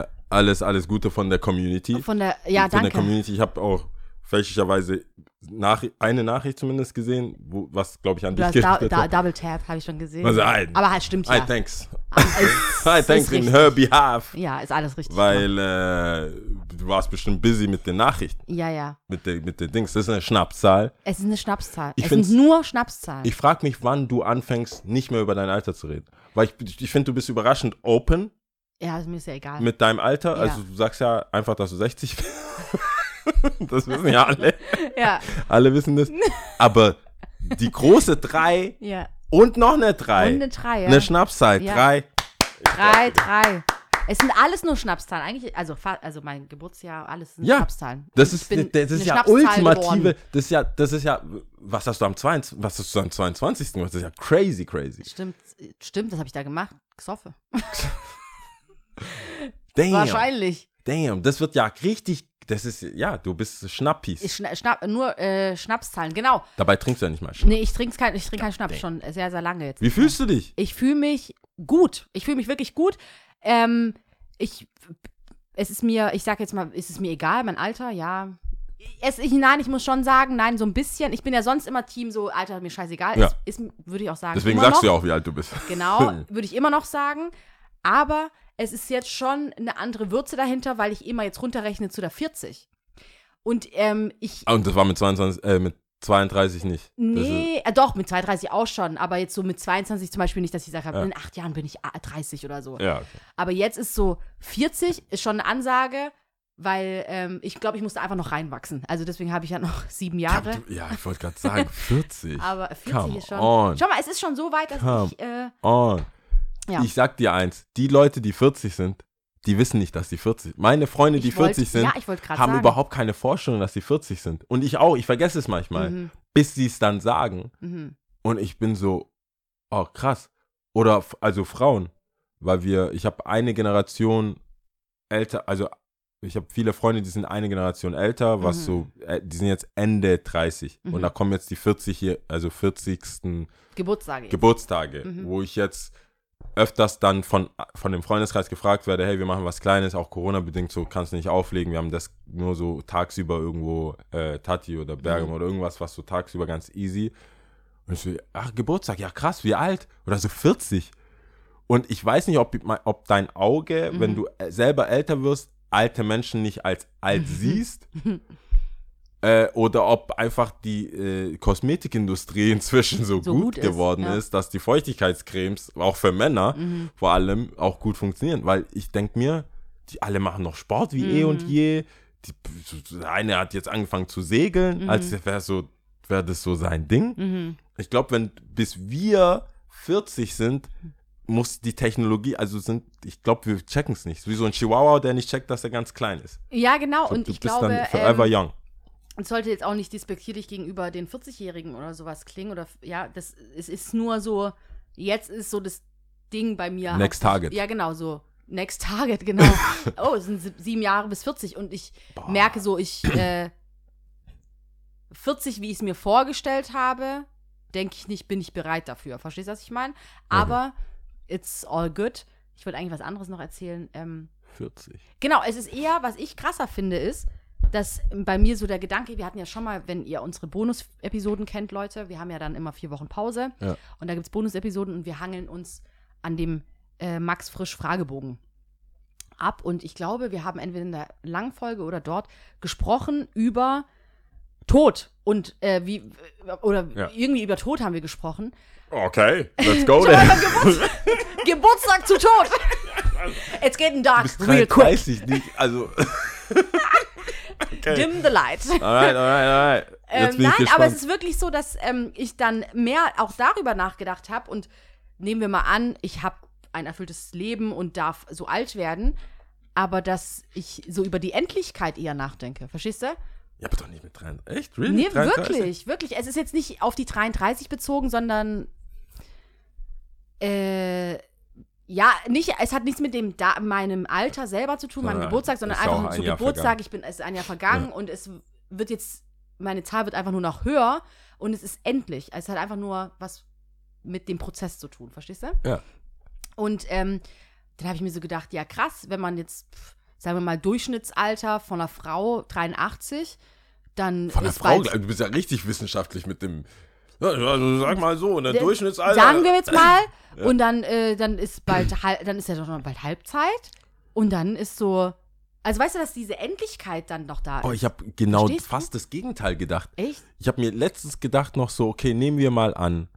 Äh, alles, alles Gute von der Community. Von der, ja, von der danke. Community. Ich habe auch fälschlicherweise nach, eine Nachricht zumindest gesehen, wo, was, glaube ich, an Du dich hast da, da. Double Tap, habe ich schon gesehen. Also, ein- Aber halt stimmt Hi, ja. thanks. Ist- Hi, thanks in her behalf. Ja, ist alles richtig. Weil äh, du warst bestimmt busy mit den Nachrichten, ja, ja. mit den mit den Dings. Das ist eine Schnapszahl. Es ist eine Schnapszahl. Ich es sind nur Schnapszahlen. Ich frage mich, wann du anfängst, nicht mehr über dein Alter zu reden. Weil ich, ich finde, du bist überraschend open ja, ist mir ist ja egal. mit deinem Alter. Ja. Also du sagst ja einfach, dass du 60 bist. das wissen ja alle. ja, Alle wissen das. Aber die große 3 ja. und noch eine 3. Und eine Drei, ja. Eine Schnapszahl. Ja. 3. Drei, drei. Es sind alles nur Schnapszahlen. Eigentlich, also, also mein Geburtsjahr, alles sind Ja, Schnapszahlen. Das ist, bin das ist ja ultimative, das ist ja, das ist ja, was hast du am 22, was hast du am 22. gemacht? Das ist ja crazy, crazy. Stimmt, stimmt, das habe ich da gemacht. Gesoffen. Damn, Wahrscheinlich. damn, das wird ja richtig, das ist, ja, du bist Schnappis. Ich schna schnapp, nur äh, Schnapszahlen, genau. Dabei trinkst du ja nicht mal Schnaps. Nee, ich trinke kein, ich trink keinen Schnaps schon sehr, sehr lange jetzt. Wie fühlst du dich? Ich fühle mich gut. Ich fühle mich wirklich gut. Ähm, ich, es ist mir, ich sag jetzt mal, ist es mir egal, mein Alter, ja. Es, ich, nein, ich muss schon sagen, nein, so ein bisschen. Ich bin ja sonst immer Team so, Alter, mir scheißegal. Ja. Ist, ist, würde ich auch sagen. Deswegen immer sagst noch. du ja auch, wie alt du bist. Genau, würde ich immer noch sagen. Aber es ist jetzt schon eine andere Würze dahinter, weil ich immer jetzt runterrechne zu der 40. Und ähm, ich. Ah, Und das war mit 22, äh, mit 32 nicht. Nee, äh, doch, mit 32 auch schon, aber jetzt so mit 22 zum Beispiel nicht, dass ich sage, Ja. in acht Jahren bin ich ah, 30 oder so. Ja, okay. Aber jetzt ist so 40 ist schon eine Ansage, weil ähm, ich glaube, ich musste einfach noch reinwachsen. Also deswegen habe ich ja noch sieben Jahre. Ja, ich wollte gerade sagen, 40. Aber 40 Come ist schon. on. Schau mal, es ist schon so weit, dass Come ich. Äh, On. Ja. Ich sag dir eins, die Leute, die 40 sind, die wissen nicht, dass die 40 Meine Freunde, die wollt- 40 sind, ja, haben sagen. überhaupt keine Vorstellung, dass sie 40 sind. Und ich auch, ich vergesse es manchmal, mhm, bis sie es dann sagen. mhm. Und ich bin so, oh krass. Oder also Frauen, weil wir, ich habe eine Generation älter, also ich habe viele Freunde, die sind eine Generation älter, was Mhm. so, äh, die sind jetzt Ende 30. Mhm. Und da kommen jetzt die 40 hier, also 40. Geburtstage. Geburtstage, Mhm. wo ich jetzt öfters dann von, von dem Freundeskreis gefragt werde, hey, wir machen was Kleines, auch Corona-bedingt, so kannst du nicht auflegen, wir haben das nur so tagsüber irgendwo, äh, Tati oder Bergamo Mhm. oder irgendwas, was so tagsüber ganz easy. Und ich so, ach, Geburtstag, ja krass, wie alt? Oder so 40. Und ich weiß nicht, ob, ob dein Auge, Mhm. wenn du äh, selber älter wirst, alte Menschen nicht als alt siehst. Äh, oder ob einfach die äh, Kosmetikindustrie inzwischen so, So gut, gut ist, geworden ja. ist, dass die Feuchtigkeitscremes auch für Männer Mhm. vor allem auch gut funktionieren. Weil ich denke mir, die alle machen noch Sport wie eh und Mhm. je. Die, eine hat jetzt angefangen zu segeln, Mhm. als wäre so, wäre das so sein Ding. Mhm. Ich glaube, wenn bis wir 40 sind, muss die Technologie, also sind, ich glaube, wir checken es nicht. Wie so ein Chihuahua, der nicht checkt, dass er ganz klein ist. Ja, genau. So, und du ich bist glaube, dann forever ähm, young. Es sollte jetzt auch nicht despektierlich gegenüber den 40-Jährigen oder sowas klingen. Oder ja, das es ist nur so, jetzt ist so das Ding bei mir. Next hauptsächlich- Target. Ja, genau, so. Next Target, genau. oh, es sind sie- sieben Jahre bis 40 und ich Boah. merke so, ich äh, 40, wie ich es mir vorgestellt habe, denke ich nicht, bin ich bereit dafür. Verstehst du, was ich meine? Aber it's all good. Ich wollte eigentlich was anderes noch erzählen. Ähm, 40. Genau, es ist eher, was ich krasser finde, ist, dass bei mir so der Gedanke, wir hatten ja schon mal, wenn ihr unsere Bonus-Episoden kennt, Leute, wir haben ja dann immer vier Wochen Pause Ja. und da gibt es Bonus-Episoden und wir hangeln uns an dem äh, Max Frisch Fragebogen ab und ich glaube, wir haben entweder in der Langfolge oder dort gesprochen über Tod und äh, wie oder Ja. irgendwie über Tod haben wir gesprochen. Okay, let's go then. Geburtstag, Geburtstag zu Tod. It's getting dark Bis real quick. 33 nicht, also. okay. Dim the light. Alright, alright, alright. Ähm, nein, aber es ist wirklich so, dass ähm, ich dann mehr auch darüber nachgedacht habe und nehmen wir mal an, ich habe ein erfülltes Leben und darf so alt werden, aber dass ich so über die Endlichkeit eher nachdenke. Verstehst du? ja, aber doch nicht mit 33. Echt? Really? Nee, 33? wirklich, wirklich. Es ist jetzt nicht auf die 33 bezogen, sondern äh, ja, nicht, es hat nichts mit dem da, meinem Alter selber zu tun, meinem Ja, Geburtstag, sondern ja einfach ein zu Jahr Geburtstag. vergangen. Ich bin, es ist ein Jahr vergangen und es wird jetzt, meine Zahl wird einfach nur noch höher und es ist endlich. Es hat einfach nur was mit dem Prozess zu tun, verstehst du? Ja. Und ähm, dann habe ich mir so gedacht, ja krass, wenn man jetzt, pff, sagen wir mal, Durchschnittsalter von einer Frau 83, dann Von der ist Frau, du bist ja richtig wissenschaftlich mit dem. Ja, also sag mal so, der Durchschnittsalter. Sagen wir jetzt mal. Und dann, äh, dann ist bald dann ist ja doch schon bald Halbzeit. Und dann ist so. Also weißt du, dass diese Endlichkeit dann noch da ist? Oh, ich habe genau Verstehst du? fast das Gegenteil gedacht. Echt? Ich habe mir letztens gedacht noch so, okay, nehmen wir mal an,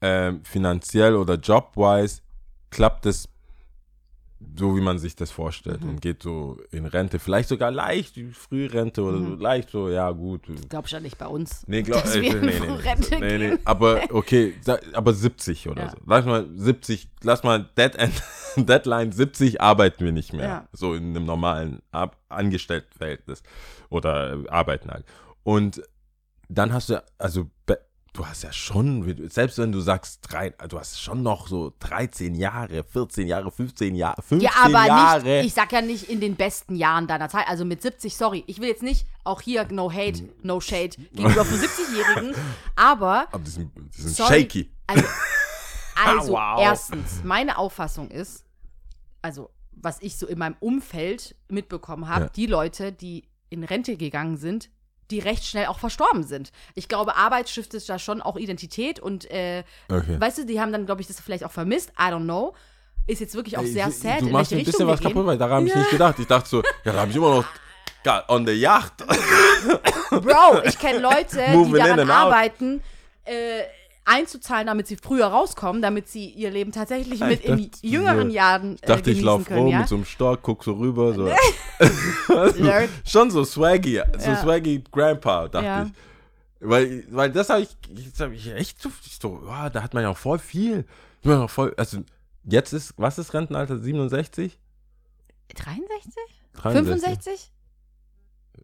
ähm, finanziell oder jobwise klappt es so, wie man sich das vorstellt Mhm. und geht so in Rente, vielleicht sogar leicht Frührente oder so, Mhm. leicht so, ja gut. Glaubst du ja nicht bei uns. Nee, glaub, dass äh, wir nee, nee, Rente nee, nee, aber okay, aber 70 oder Ja. so. Lass mal 70, lass mal Dead End, Deadline 70 arbeiten wir nicht mehr. Ja. So in einem normalen Ab Angestelltenverhältnis oder arbeiten halt. Und dann hast du, also du hast ja schon, selbst wenn du sagst, drei, du hast schon noch so 13 Jahre, 14 Jahre, 15 Jahre, 15 Ja, aber Jahre. nicht, ich sag ja nicht in den besten Jahren deiner Zeit, also mit 70, sorry, ich will jetzt nicht, auch hier no hate, no shade gegenüber von 70-Jährigen, aber aber die sind, die sind Sorry. shaky. Also, also Wow. erstens, meine Auffassung ist, also was ich so in meinem Umfeld mitbekommen habe, Ja. die Leute, die in Rente gegangen sind, die recht schnell auch verstorben sind. Ich glaube, Arbeit stiftet da schon auch Identität und äh, Okay. weißt du, die haben dann, glaube ich, das vielleicht auch vermisst. I don't know. Ist jetzt wirklich auch sehr du- sad, Du in machst welche ein Richtung bisschen wir was gehen. kaputt, weil daran habe ich nicht gedacht. Ich dachte so, ja, da habe ich immer noch on the Yacht. Bro, ich kenne Leute, die in daran arbeiten, äh, einzuzahlen, damit sie früher rauskommen, damit sie ihr Leben tatsächlich Ja, mit ich in jüngeren so- Jahren äh, Ich dachte, ich genießen laufe rum ja? mit so einem Stock, guck so rüber. So. Schon so swaggy, so Ja. swaggy Grandpa, dachte ich. Weil, weil das habe ich, hab ich echt so, wow, da hat man ja auch voll viel. Noch voll, also jetzt ist, was ist Rentenalter? 67? 63? 63? 65?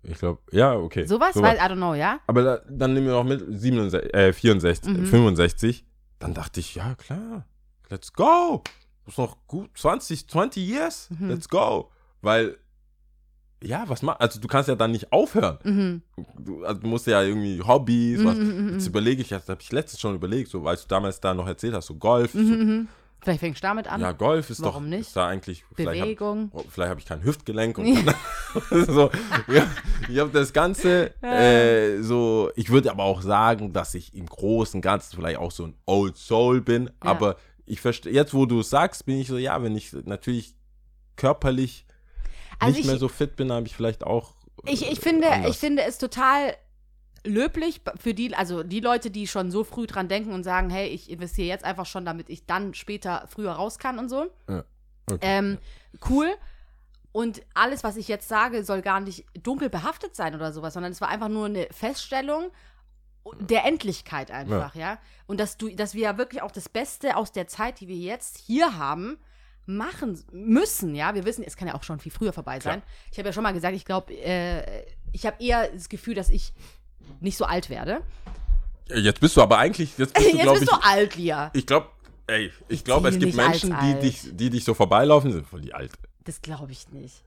Ich glaube, ja, okay. Sowas? Sowas. Weil, I don't know, ja? Aber da, dann nehmen wir noch mit 67, äh, 64, Mhm. 65. Dann dachte ich, ja klar, let's go. Das ist noch gut 20, 20 years, Mhm. let's go. Weil, ja, was mach, also du kannst ja dann nicht aufhören. Mhm. Du, also du musst ja irgendwie Hobbys, was, Mhm, mhm, jetzt mhm. überlege ich, das habe ich letztens schon überlegt, so, weil du damals da noch erzählt hast, so Golf. Mhm. Vielleicht fängst du damit an. Ja, Golf ist Warum doch, nicht? ist da eigentlich, vielleicht hab- Bewegung. Oh, vielleicht habe ich kein Hüftgelenk und so, ja, ich habe das Ganze äh, so, ich würde aber auch sagen, dass ich im Großen und Ganzen vielleicht auch so ein Old Soul bin, aber ich verstehe, jetzt wo du es sagst, bin ich so, ja, wenn ich natürlich körperlich Also nicht ich- mehr so fit bin, habe ich vielleicht auch Ich, äh, ich, finde, anders. ich finde es total löblich für die, also die Leute, die schon so früh dran denken und sagen, hey, ich investiere jetzt einfach schon, damit ich dann später früher raus kann und so. Okay. Ähm, cool. Und alles, was ich jetzt sage, soll gar nicht dunkel behaftet sein oder sowas, sondern es war einfach nur eine Feststellung. der Endlichkeit einfach, ja. Und dass du, dass wir ja wirklich auch das Beste aus der Zeit, die wir jetzt hier haben, machen müssen, ja. Wir wissen, es kann ja auch schon viel früher vorbei sein. Klar. Ich habe ja schon mal gesagt, ich glaube, äh, ich habe eher das Gefühl, dass ich nicht so alt werde. Jetzt bist du aber eigentlich, jetzt bist du, Jetzt bist ich, du alt, Lia. ich glaube, ey, ich glaube, es gibt Menschen, die dich, die dich so vorbeilaufen, sind voll die alt. Das glaube ich nicht.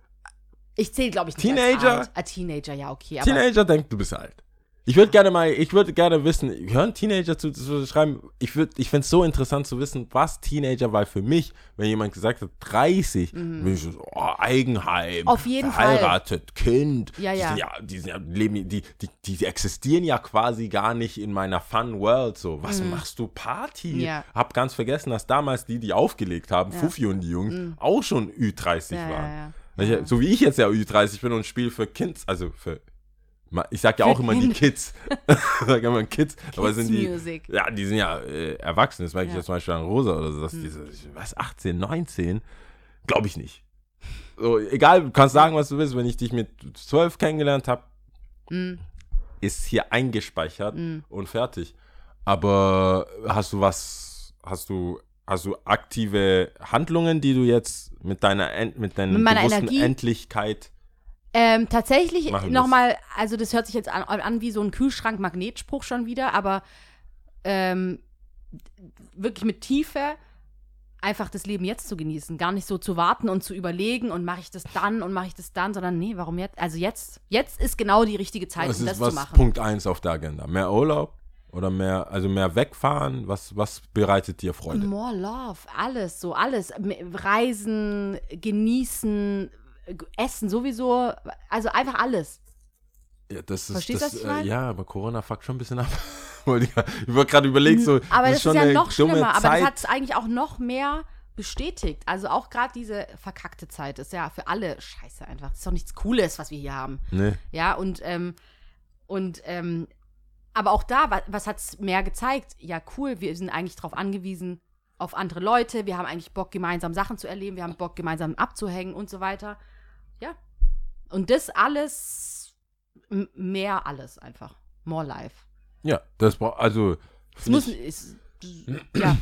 Ich zähle, glaube ich, nicht Teenager? Als alt. Ah, Teenager, ja, okay. Teenager denkt, du bist alt. Ich würde gerne mal, ich würde gerne wissen, hören Teenager zu, zu schreiben, ich würde, ich finde es so interessant zu wissen, was Teenager, weil für mich, wenn jemand gesagt hat, 30, bin ich so, oh, Eigenheim, Mhm. Auf jeden Fall. verheiratet, Kind, Ja, die ja. sind ja, die sind ja, leben, die, die, die existieren ja quasi gar nicht in meiner Fun World, so, was machst du, Party? Mhm. Ja. Hab ganz vergessen, dass damals die, die aufgelegt haben, Fuffi und die Jungs, auch schon Ü30 Mhm. Ja, waren. ja, ja. So wie ich jetzt ja Ü30 bin und spiele für Kids, also für. Ich sag ja auch immer die Kids. ich sag immer Kids, aber sind die. Music. Ja, die sind ja äh, erwachsen. Das merke ich Ja. jetzt zum Beispiel an Rosa oder so. Dass Hm. diese, was, 18, 19? Glaube ich nicht. So, egal, du kannst sagen, was du willst. Wenn ich dich mit 12 kennengelernt habe, Mm. ist hier eingespeichert Hm. und fertig. Aber hast du was, hast du, hast du aktive Handlungen, die du jetzt mit deiner, mit deiner Mit bewussten Energie? Endlichkeit Ähm, tatsächlich nochmal, also das hört sich jetzt an, an wie so ein Kühlschrank-Magnetspruch schon wieder, aber ähm, wirklich mit Tiefe einfach das Leben jetzt zu genießen, gar nicht so zu warten und zu überlegen und mache ich das dann und mache ich das dann, sondern nee, warum jetzt? Also jetzt, jetzt ist genau die richtige Zeit, Was um ist das was zu machen. Punkt 1 auf der Agenda? Mehr Urlaub oder mehr, also mehr wegfahren? Was, was bereitet dir Freude? More Love, alles, so alles. Reisen, genießen, essen sowieso, also einfach alles. Ja, das ist, Verstehst du, das, was ich äh, meine? ja, aber Corona fuckt schon ein bisschen ab. Ich war gerade überlegt, so, Aber das, ist ja eine noch schlimmer. Aber Zeit. das hat es eigentlich auch noch mehr bestätigt. Also auch gerade diese verkackte Zeit ist ja für alle scheiße einfach. Das ist doch nichts Cooles, was wir hier haben. nee. Ja, und, ähm, und, ähm, aber auch da, was, was hat es mehr gezeigt? Ja, cool, wir sind eigentlich darauf angewiesen, auf andere Leute. Wir haben eigentlich Bock, gemeinsam Sachen zu erleben. Wir haben Bock, gemeinsam abzuhängen und so weiter. Ja. Und das alles, mehr alles einfach. More life. Ja, das braucht, also, Es muss, ist, ja.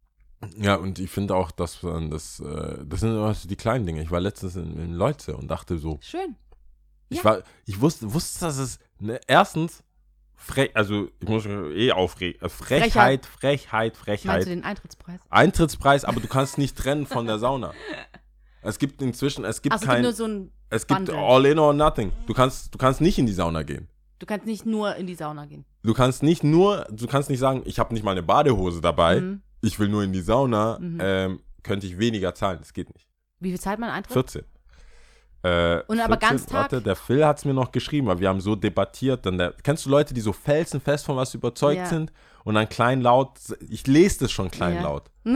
ja, und ich finde auch, dass man das, äh, das sind immer so die kleinen Dinge. Ich war letztens in, in Leutze und dachte so, Schön. ich Ja. war, ich wusste, wusste, dass es, ne, erstens, frech, also, ich muss mich eh aufregen, äh, Frechheit, Frechheit, Meinst Frechheit. du den Eintrittspreis? Eintrittspreis, aber du kannst nicht trennen von der Sauna. Es gibt inzwischen, es gibt Achso, es gibt kein, nur so ein. es gibt Bundle. all in or nothing. Du kannst, du kannst nicht in die Sauna gehen. Du kannst nicht nur in die Sauna gehen. Du kannst nicht nur, du kannst nicht sagen, ich habe nicht mal eine Badehose dabei, Mhm. ich will nur in die Sauna, Mhm. ähm, könnte ich weniger zahlen. Das geht nicht. Wie viel zahlt man Eintritt? 14. Äh, Und aber Ganztag? Warte, der Phil hat es mir noch geschrieben, weil wir haben so debattiert. Dann der, kennst du Leute, die so felsenfest von was überzeugt Ja. sind und dann kleinlaut, ich lese das schon kleinlaut. in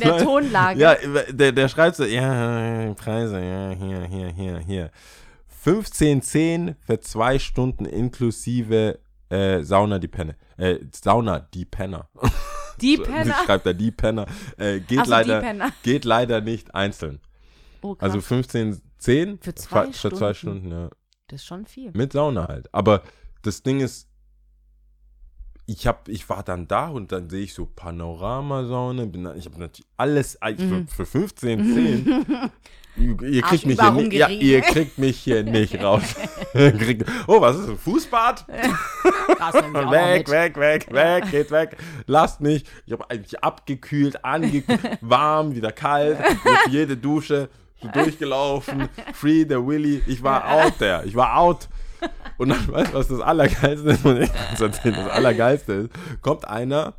der Tonlage. Ja, der, der schreibt so, ja, Preise, ja, hier, hier, hier, hier. 15,10 für zwei Stunden inklusive äh, Sauna die Penne. Äh, Sauna die Penner. Die Penner. Schreibt er die Penner. Äh, geht, so, leider, Penner. geht leider nicht einzeln. Oh. Also 15,10 Für zwei für zwei Stunden. Ja. das ist schon viel. Mit Sauna halt. Aber das Ding ist, ich hab, ich war dann da und dann sehe ich so Panoramasauna. Bin dann, ich habe natürlich alles eigentlich Mhm. für, für 15, 10. ihr, ihr kriegt mich hier nicht, ja, ihr kriegt mich hier nicht raus. Oh, was ist das? Fußbad? Weg, weg, weg, weg, geht weg. Lasst mich. Ich habe eigentlich abgekühlt, angekühlt, warm, wieder kalt. Durch jede Dusche durchgelaufen. Free the Willy. Ich war out there. Ich war out. Und dann, weißt du, was das Allergeilste ist? Und ich kann's erzählen, das Allergeilste ist, kommt einer,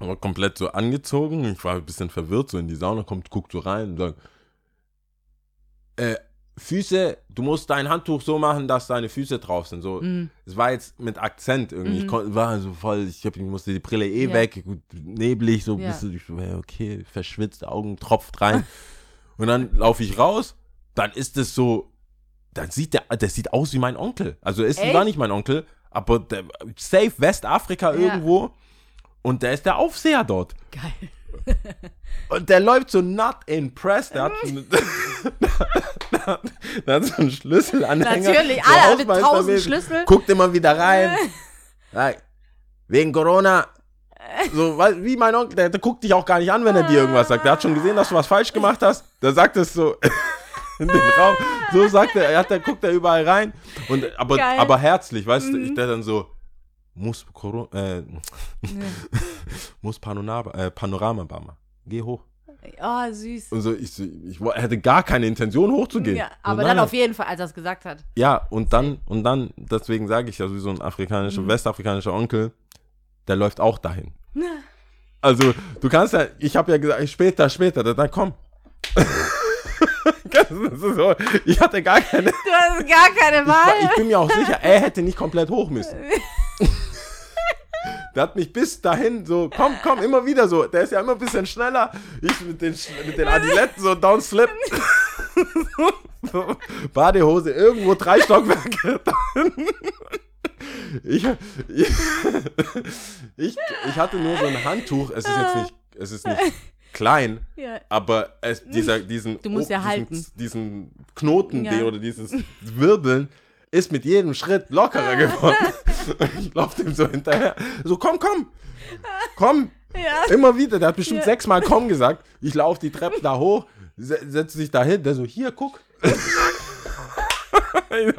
aber komplett so angezogen. Ich war ein bisschen verwirrt, so in die Sauna, kommt, guckt so rein und sagt, äh, Füße, du musst dein Handtuch so machen, dass deine Füße drauf sind. So, Mhm. es war jetzt mit Akzent irgendwie. Ich Mhm. kon, war so voll, ich, hab, ich musste die Brille eh Ja. weg, gut, neblig, so bist du, ich so, okay, verschwitzt, Augen tropft rein. und dann laufe ich raus, dann ist es so, dann sieht der, der sieht aus wie mein Onkel. Also ist Echt? gar nicht mein Onkel, aber der, safe Westafrika Ja. irgendwo. Und der ist der Aufseher dort. Geil. Und der läuft so not impressed. Der hat, der hat so einen Schlüsselanhänger. Natürlich, so alle mit tausend. Schlüssel. Guckt immer wieder rein. Wegen Corona. So, weil, wie mein Onkel, der, der guckt dich auch gar nicht an, wenn er dir irgendwas sagt. Der hat schon gesehen, dass du was falsch gemacht hast. Der sagt es so in den Raum. So sagt er, er hat, der guckt er überall rein. Und, aber, Geil. aber herzlich, weißt du, ich, der dann so, muss, Coro- äh, muss Panorama, äh, Panorama Bama. Geh hoch. Oh, süß. Und so, ich, so, ich wo- hätte gar keine Intention hochzugehen. Ja, So, aber nein, dann auf jeden Fall, als er es gesagt hat. Ja, und dann, und dann, deswegen sage ich ja, wie so ein afrikanischer, Mhm. westafrikanischer Onkel, der läuft auch dahin. Also, du kannst ja, ich habe ja gesagt, später, später, dann, komm. Das ist so, ich hatte gar keine, Du hast gar keine ich, war- ich Wahl. bin mir auch sicher, er hätte nicht komplett hoch müssen. Der hat mich bis dahin so, komm, komm, immer wieder so. Der ist ja immer ein bisschen schneller. Ich mit den, mit den Adiletten so down slip. so, Badehose, irgendwo drei Stockwerke. Ich, ich, ich, ich hatte nur so ein Handtuch. Es ist jetzt nicht, es ist nicht klein, Ja. aber es, dieser, diesen, Du musst ja diesen, halten. diesen Knoten Ja. oder dieses Wirbeln ist mit jedem Schritt lockerer geworden. Ich laufe dem so hinterher. So, komm, komm, komm. Ja. Immer wieder. Der hat bestimmt Ja. sechsmal komm gesagt. Ich laufe die Treppe da hoch, se setze sich da hin. Der so, hier, guck.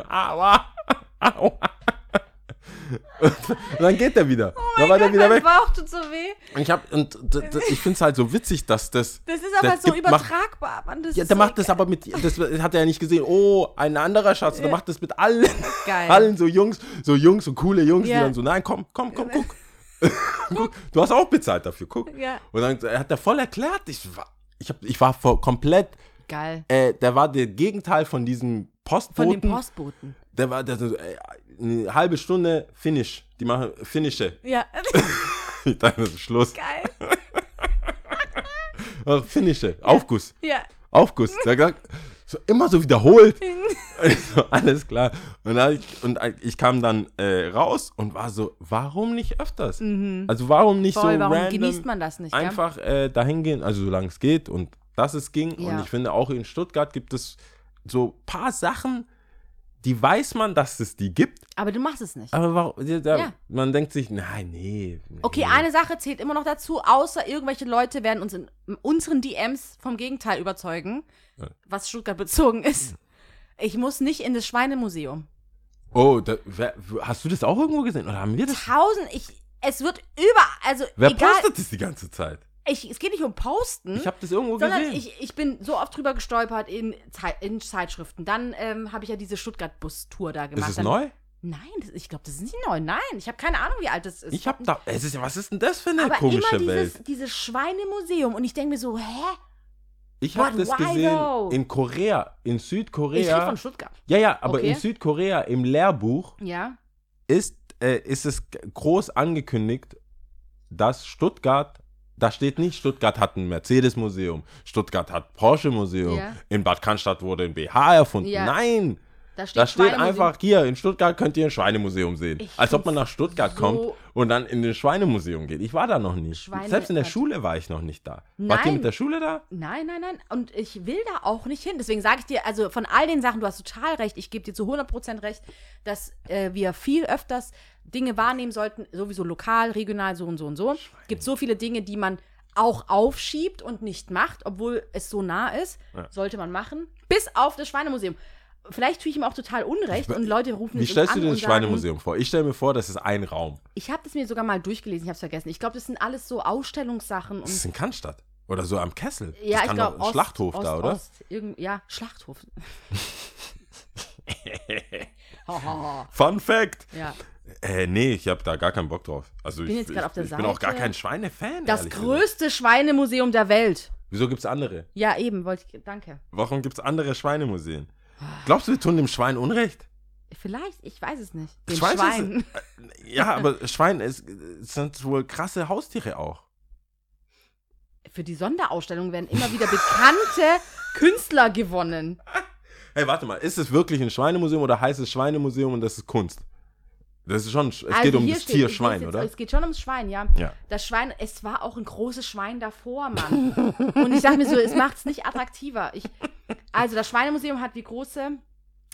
Aua. Aua. Und dann geht der wieder. dann war der wieder weg. Bauch tut so weh. Und ich, hab, und d- d- ich finde es halt so witzig, dass das. Das ist aber Das so gibt- übertragbar. Mann, das Ja, der so macht das geil. aber mit, das hat er ja nicht gesehen. Oh, ein anderer Schatz. Der macht das mit allen, Geil. allen so Jungs, so Jungs, so coole Jungs, Ja. die dann so, nein, komm, komm, komm, guck. guck. Du hast auch bezahlt dafür, guck. Ja. Und dann hat er voll erklärt. Ich war, ich hab, ich war voll komplett, Geil. äh, der war der Gegenteil von diesem Von Postboten. dem Postboten. der war, der so, ey, eine halbe Stunde Finish. Die machen Finische. Ja. Ich dachte, das ist Schluss. Geil. Finische. Aufguss. Ja. Aufguss. So immer so wiederholt. Und ich so, alles klar. Und, ich, und ich kam dann äh, raus und war so, warum nicht öfters? Also warum nicht Mhm. Voll, so warum random genießt man das nicht? einfach äh, dahin gehen, also solange es geht und dass es ging. Und Ja. ich finde auch in Stuttgart gibt es so paar Sachen, die weiß man, dass es die gibt, Aber du machst es nicht. aber warum, da, Ja. man denkt sich, nein, nee. nee. Okay, eine Sache zählt immer noch dazu, außer irgendwelche Leute werden uns in unseren DMs vom Gegenteil überzeugen, was Stuttgart bezogen ist. Ich muss nicht in das Schweinemuseum. Oh, da, wer, hast du das auch irgendwo gesehen? Oder haben wir das? Tausend, ich, es wird über, also Wer egal, postet das die ganze Zeit? Ich, es geht nicht um Posten, Ich habe das irgendwo sondern gesehen. ich, ich bin so oft drüber gestolpert in, Zei- in Zeitschriften. Dann ähm, habe ich ja diese Stuttgart-Bus-Tour da gemacht. ist es Dann, neu? Nein, das, ich glaube, das ist nicht neu. Nein, ich habe keine Ahnung, wie alt das ist. Ich habe da. Es ist, was ist denn das für eine aber komische immer Welt? dieses, dieses Schweinemuseum und ich denke mir so, hä? Ich habe das gesehen though? in Korea, in Ich rede Südkorea. von Stuttgart. Ja, ja, aber Okay. in Südkorea im Lehrbuch Ja. ist, äh, ist es groß angekündigt, dass Stuttgart, da steht nicht, Stuttgart hat ein Mercedes-Museum, Stuttgart hat Porsche-Museum, Ja. in Bad Cannstatt wurde ein BH erfunden. Ja. Nein, Da steht, da steht einfach hier, in Stuttgart könnt ihr ein Schweinemuseum sehen. Ich Als ob man nach Stuttgart so- kommt und dann in den Schweinemuseum geht. Ich war da noch nicht. Schweine- Selbst in der. Schule war ich noch nicht da. Wart ihr Nein. mit der Schule da? Nein, nein, nein. Und ich will da auch nicht hin. Deswegen sage ich dir, also von all den Sachen, du hast total recht. Ich gebe dir zu 100% recht, dass äh, wir viel öfters Dinge wahrnehmen sollten, sowieso lokal, regional, so und so und so. Gibt so viele Dinge, die man auch aufschiebt und nicht macht, obwohl es so nah ist. Ja. Sollte man machen. Bis auf das Schweinemuseum. Vielleicht tue ich ihm auch total Unrecht und Leute rufen Wie mich stellst du dir das Schweinemuseum vor? Ich stelle mir vor, das ist ein Raum. Ich habe das mir sogar mal durchgelesen, ich habe es vergessen. Ich glaube, das sind alles so Ausstellungssachen. Das ist in Cannstatt. Oder so am Kessel. ja, das ich glaube, Schlachthof da, oder? Ost, irgend, ja, Schlachthof. Fun Fact. ja. Äh, nee, ich habe da gar keinen Bock drauf. Also bin ich, jetzt grad ich, auf der ich bin auch gar Seite. kein Schweinefan. Das ehrlich gesagt. größte Schweinemuseum der Welt. Wieso gibt es andere? Ja, eben, wollte ich. Danke. Warum gibt es andere Schweinemuseen? Glaubst du, wir tun dem Schwein Unrecht? Vielleicht, ich weiß es nicht. Den Schwein ist- Schwein. Ja, aber Schwein ist, sind wohl krasse Haustiere auch. Für die Sonderausstellung werden immer wieder bekannte Künstler gewonnen. Hey, warte mal, ist es wirklich ein Schweinemuseum oder heißt es Schweinemuseum und das ist Kunst? Das ist schon, es Also geht um das steht- Tier Schwein, jetzt- oder? Es geht schon ums Schwein, ja. Ja. Das Schwein, es war auch ein großes Schwein davor, Mann. Und ich sag mir so, es macht es nicht attraktiver. Ich, also das Schweinemuseum hat wie große,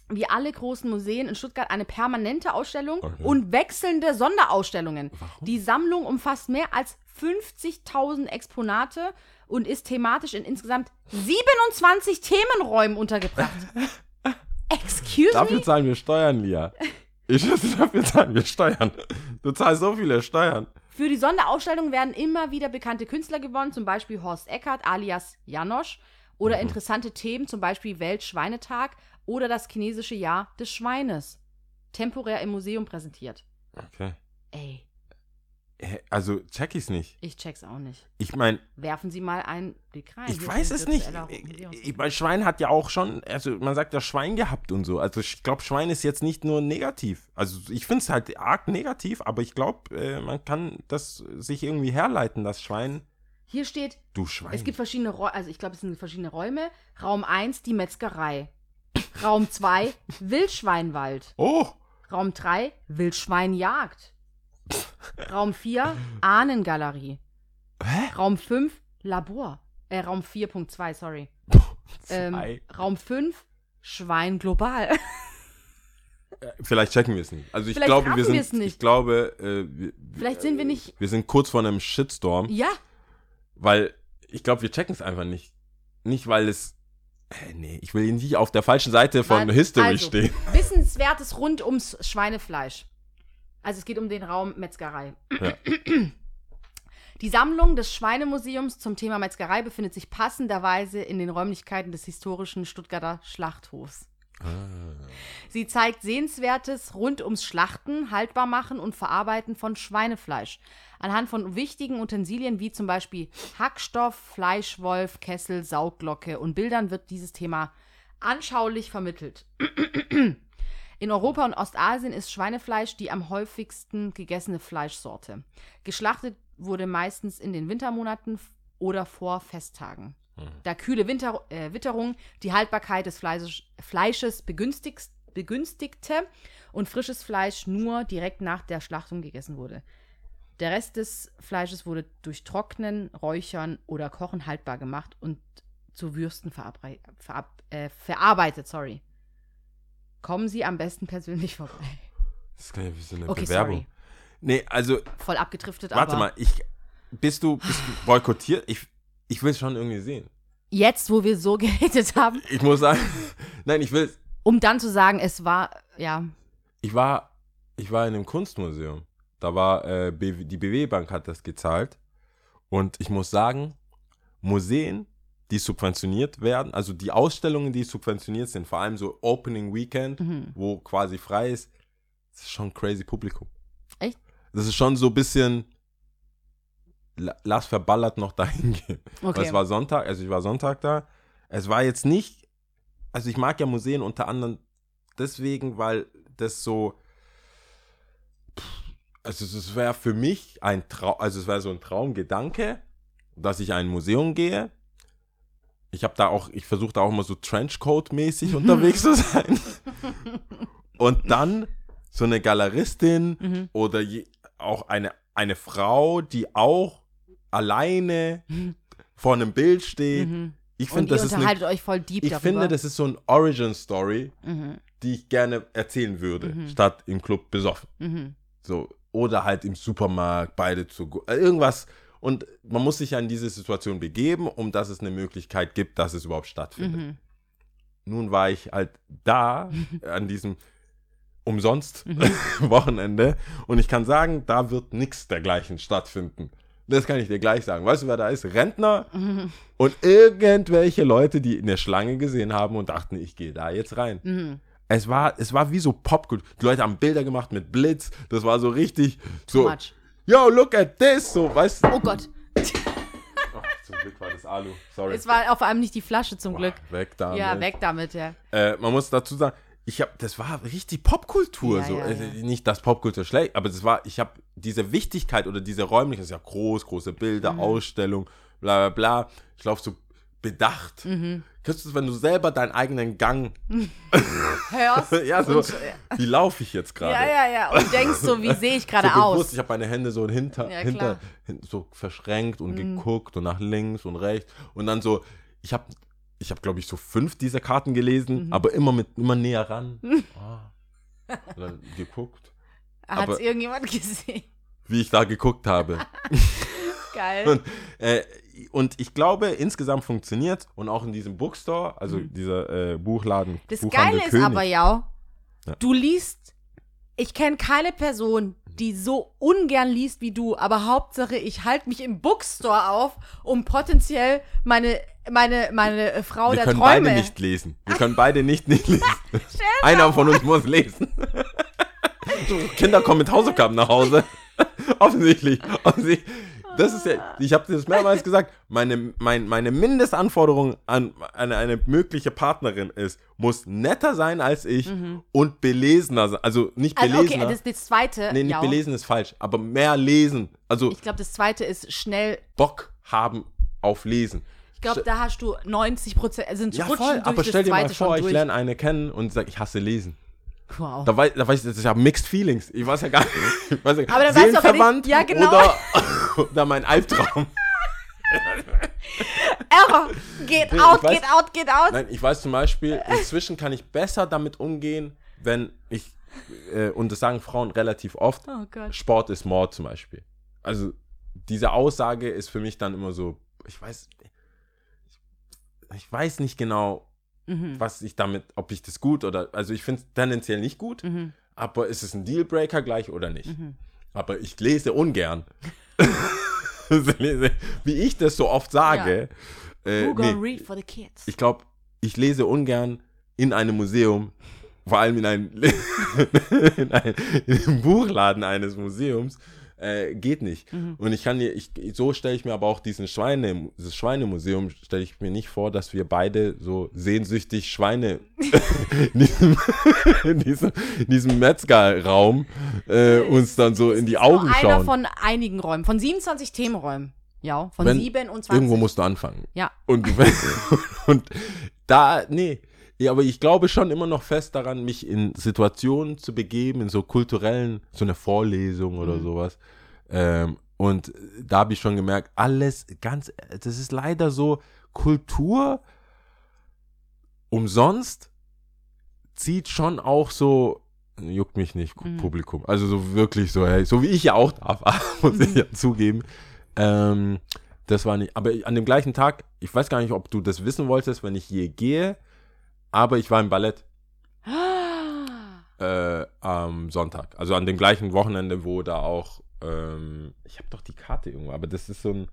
wie alle großen Museen in Stuttgart eine permanente Ausstellung Okay. und wechselnde Sonderausstellungen. Die Sammlung umfasst mehr als 50.000 Exponate und ist thematisch in insgesamt 27 Themenräumen untergebracht. Excuse Dafür me? zahlen wir Steuern, Lia. Ich dafür zahlen wir Steuern. Du zahlst so viele Steuern. Für die Sonderausstellung werden immer wieder bekannte Künstler gewonnen, zum Beispiel Horst Eckert alias Janosch oder interessante Themen, zum Beispiel Weltschweinetag oder das chinesische Jahr des Schweines. Temporär im Museum präsentiert. Okay. Ey, Also check ich's nicht. ich check's auch nicht. Ich meine, Werfen Sie mal einen Blick rein. ich Hier weiß es nicht. virtueller Ich, mein Schwein hat ja auch schon, also man sagt ja Schwein gehabt und so. Also ich glaube, Schwein ist jetzt nicht nur negativ. Also ich finde es halt arg negativ, aber ich glaube, äh, man kann das sich irgendwie herleiten, das Schwein. Hier steht, Du Schwein. es gibt verschiedene Räume, also ich glaube, es sind verschiedene Räume. Raum 1, die Metzgerei. Raum 2, Wildschweinwald. oh, Raum 3, Wildschweinjagd. Raum 4, Ahnengalerie. hä? Raum 5, Labor. Äh, Raum 4.2, sorry. Ähm. Raum 5, Schwein global. Vielleicht checken wir es nicht. Also ich Vielleicht glaube, wir sind, nicht. ich glaube, äh, wir, Vielleicht sind wir nicht. wir sind kurz vor einem Shitstorm, Ja, weil ich glaube, wir checken es einfach nicht. Nicht, weil es, äh, nee, ich will nicht auf der falschen Seite von Weil- History also, stehen. Wissenswertes rund ums Schweinefleisch. Also es geht um den Raum Metzgerei. Ja. Die Sammlung des Schweinemuseums zum Thema Metzgerei befindet sich passenderweise in den Räumlichkeiten des historischen Stuttgarter Schlachthofs. Ah. Sie zeigt Sehenswertes rund ums Schlachten, Haltbarmachen und Verarbeiten von Schweinefleisch. Anhand von wichtigen Utensilien wie zum Beispiel Hackstoff, Fleischwolf, Kessel, Saugglocke und Bildern wird dieses Thema anschaulich vermittelt. In Europa und Ostasien ist Schweinefleisch die am häufigsten gegessene Fleischsorte. Geschlachtet wurde meistens in den Wintermonaten oder vor Festtagen. Da kühle Winter, äh, Witterung die Haltbarkeit des Fleisches, Fleisches begünstigt, begünstigte und frisches Fleisch nur direkt nach der Schlachtung gegessen wurde. Der Rest des Fleisches wurde durch Trocknen, Räuchern oder Kochen haltbar gemacht und zu Würsten verab äh, verarbeitet. Sorry. Kommen Sie am besten persönlich vorbei. Das ist gleich wie so eine Okay, Bewerbung. sorry. Nee, also, Voll abgedriftet, warte aber mal, ich, bist du, bist du boykottiert? Ich, ich will es schon irgendwie sehen. jetzt, wo wir so gehatet haben, Ich muss sagen, nein, ich will, um dann zu sagen, es war, ja, ich war, ich war in einem Kunstmuseum. Da war, äh, BW die BW-Bank hat das gezahlt. Und ich muss sagen, Museen, die subventioniert werden, also die Ausstellungen, die subventioniert sind, vor allem so Opening Weekend, Mhm. wo quasi frei ist, das ist schon crazy Publikum. Echt? Das ist schon so ein bisschen, la- lass verballert noch dahin gehen. okay. Weil Es war Sonntag, also ich war Sonntag da. Es war jetzt nicht, also ich mag ja Museen unter anderem deswegen, weil das so, also es wäre für mich ein Traum, also es wäre so ein Traumgedanke, dass ich in ein Museum gehe. Ich habe da auch, ich versuche da auch immer so Trenchcoat-mäßig unterwegs zu sein. Und dann so eine Galeristin Mhm. oder je, auch eine, eine Frau, die auch alleine vor einem Bild steht. Mhm. Ich finde, das ist eine, euch voll deep ich darüber. finde, das ist so ein Origin-Story, mhm. die ich gerne erzählen würde, Mhm. statt im Club besoffen. Mhm. So. Oder halt im Supermarkt, beide zu. Irgendwas. Und man muss sich ja in diese Situation begeben, um dass es eine Möglichkeit gibt, dass es überhaupt stattfindet. Mhm. Nun war ich halt da an diesem umsonst Mhm. Wochenende und ich kann sagen, da wird nichts dergleichen stattfinden. Das kann ich dir gleich sagen. Weißt du, wer da ist? Rentner Mhm. und irgendwelche Leute, die in der Schlange gesehen haben und dachten, ich gehe da jetzt rein. Mhm. Es war, es war wie so Popkultur. Die Leute haben Bilder gemacht mit Blitz. Das war so richtig Too so, much. Yo, look at this. So, weißt du. Oh Gott. Oh, zum Glück war das Alu. Sorry. Es war auf allem nicht die Flasche zum Glück. Boah, weg damit. Ja, weg damit, ja. Äh, man muss dazu sagen, ich habe, das war richtig Popkultur. Ja, so. ja, Also ja. Nicht, dass Popkultur schlecht, aber das war, ich habe diese Wichtigkeit oder diese Räumlichkeit, das ist ja groß, große Bilder, Mhm. Ausstellung, bla bla bla. Ich laufe so bedacht. Mhm. Kennst du wenn du selber deinen eigenen Gang, Hörst ja, so, und, äh, wie laufe ich jetzt gerade? ja, ja, ja. Und denkst so, wie sehe ich gerade so aus? bewusst, ich habe meine Hände so hinter, Ja, hinter so verschränkt und Mhm. geguckt und nach links und rechts und dann so, ich habe, ich habe glaube ich so fünf dieser Karten gelesen, Mhm. aber immer mit immer näher ran. ah. Geguckt, Hat es irgendjemand gesehen? wie ich da geguckt habe. Geil. Und, äh, und ich glaube, insgesamt funktioniert und auch in diesem Bookstore, also dieser äh, Buchladen. Mhm. Das Buchhandel Geile ist König, aber ja, du liest, ich kenne keine Person, die so ungern liest wie du, aber Hauptsache, ich halte mich im Bookstore auf, um potenziell meine, meine, meine äh, Frau Wir der können Träume. beide nicht lesen. Wir können beide nicht, nicht lesen. Einer von uns muss lesen. Kinder kommen mit Hausaufgaben nach Hause. Offensichtlich. Offensichtlich. Das ist ja, ich habe dir das mehrmals gesagt, meine, mein, meine Mindestanforderung an eine, eine mögliche Partnerin ist, muss netter sein als ich und belesener sein. Also nicht Mhm. also, okay, das, das zweite. nee, nicht ja. belesen ist falsch, aber mehr lesen. Also Ich glaube, das zweite ist schnell. Bock haben auf Lesen. Ich glaube, da hast du 90 Prozent, also sind Ja, voll, aber stell dir mal vor, ich lerne eine kennen und sage, ich hasse Lesen. Wow. Da weiß, da weiß ich, das ist ja Mixed Feelings. Ich weiß ja gar nicht. Ich weiß ja, Aber dann weißt du auch, Seelenverwandt ja, genau. oder, oder mein Albtraum. Error! Geht Nee, out, weiß- geht out, geht out. Nein, ich weiß zum Beispiel, inzwischen kann ich besser damit umgehen, wenn ich, äh, und das sagen Frauen relativ oft, Oh. Sport ist Mord zum Beispiel. Also diese Aussage ist für mich dann immer so, ich weiß, ich, ich weiß nicht genau, Mhm. was ich damit, ob ich das gut oder, also ich finde es tendenziell nicht gut, Mhm. aber ist es ein Dealbreaker gleich oder nicht? Mhm. Aber ich lese ungern. Wie ich das so oft sage. Äh, Who gonna nee, read for the kids? ich glaube, ich lese ungern in einem Museum, vor allem in, ein, in, ein, in einem Buchladen eines Museums, äh, geht nicht. Mhm. Und ich kann dir, ich, so stelle ich mir aber auch diesen Schweine, dieses Schweinemuseum, stelle ich mir nicht vor, dass wir beide so sehnsüchtig Schweine in diesem, in diesem, diesem Metzgerraum äh, uns dann so in die Augen einer schauen. von einigen Räumen, von 27 Themenräumen. Ja, von Wenn- 27. Irgendwo musst du anfangen. ja. Und, und da, nee. Ja, aber ich glaube schon immer noch fest daran, mich in Situationen zu begeben, in so kulturellen, so eine Vorlesung oder Mhm. sowas. Ähm, und da habe ich schon gemerkt, alles ganz, das ist leider so, Kultur umsonst zieht schon auch so, juckt mich nicht, Mhm. Publikum. Also so wirklich so, hey, so wie ich ja auch darf, muss ich ja zugeben. Ähm, das war nicht, aber an dem gleichen Tag, ich weiß gar nicht, ob du das wissen wolltest, wenn ich je gehe, aber ich war im Ballett äh, am Sonntag. Also an dem gleichen Wochenende, wo da auch, ähm, ich habe doch die Karte irgendwo, aber das ist so ein.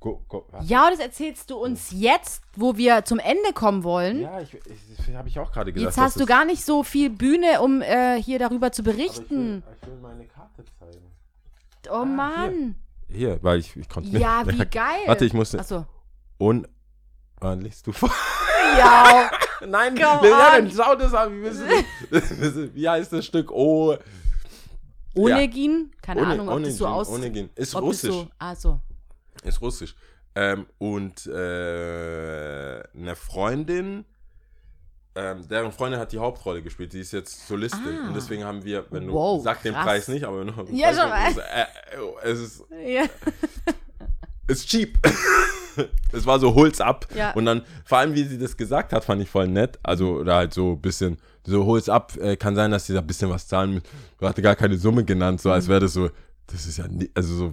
Go, go? Ja, das erzählst du uns jetzt, wo wir zum Ende kommen wollen. ja, ich, ich, das habe ich auch gerade gesagt. jetzt hast du gar nicht so viel Bühne, um äh, hier darüber zu aber ich will, berichten. ich will meine Karte zeigen. oh Mann. Hier, weil ich, ich konnte Ja, wie geil. Warte, ich muss. Achso. Und. Wann liest du vor? Ja. Nein, Come wir on. werden, schau das an. Wie, wissen das- wie heißt das Stück? Oh. Onegin? Keine Ohne- Ahnung, ob das so Onegin, aus... Onegin. Ist russisch. So, ah, so. Ist russisch. Ähm, und äh, eine Freundin, ähm, deren Freundin hat die Hauptrolle gespielt. Die ist jetzt Solistin. Ah. Und deswegen haben wir, wenn du, Wow, sag den. Preis nicht, aber noch. Ja, schon es, ist, äh, es ist, Ja. ist cheap. es war so hol's ab. Ja. Und dann, vor allem, wie sie das gesagt hat, fand ich voll nett. Also, oder halt so ein bisschen, so hol's ab. Äh, kann sein, dass sie da ein bisschen was zahlen müssen. Du hatte gar keine Summe genannt, so als Mhm. wäre das so, das ist ja, nie, also so,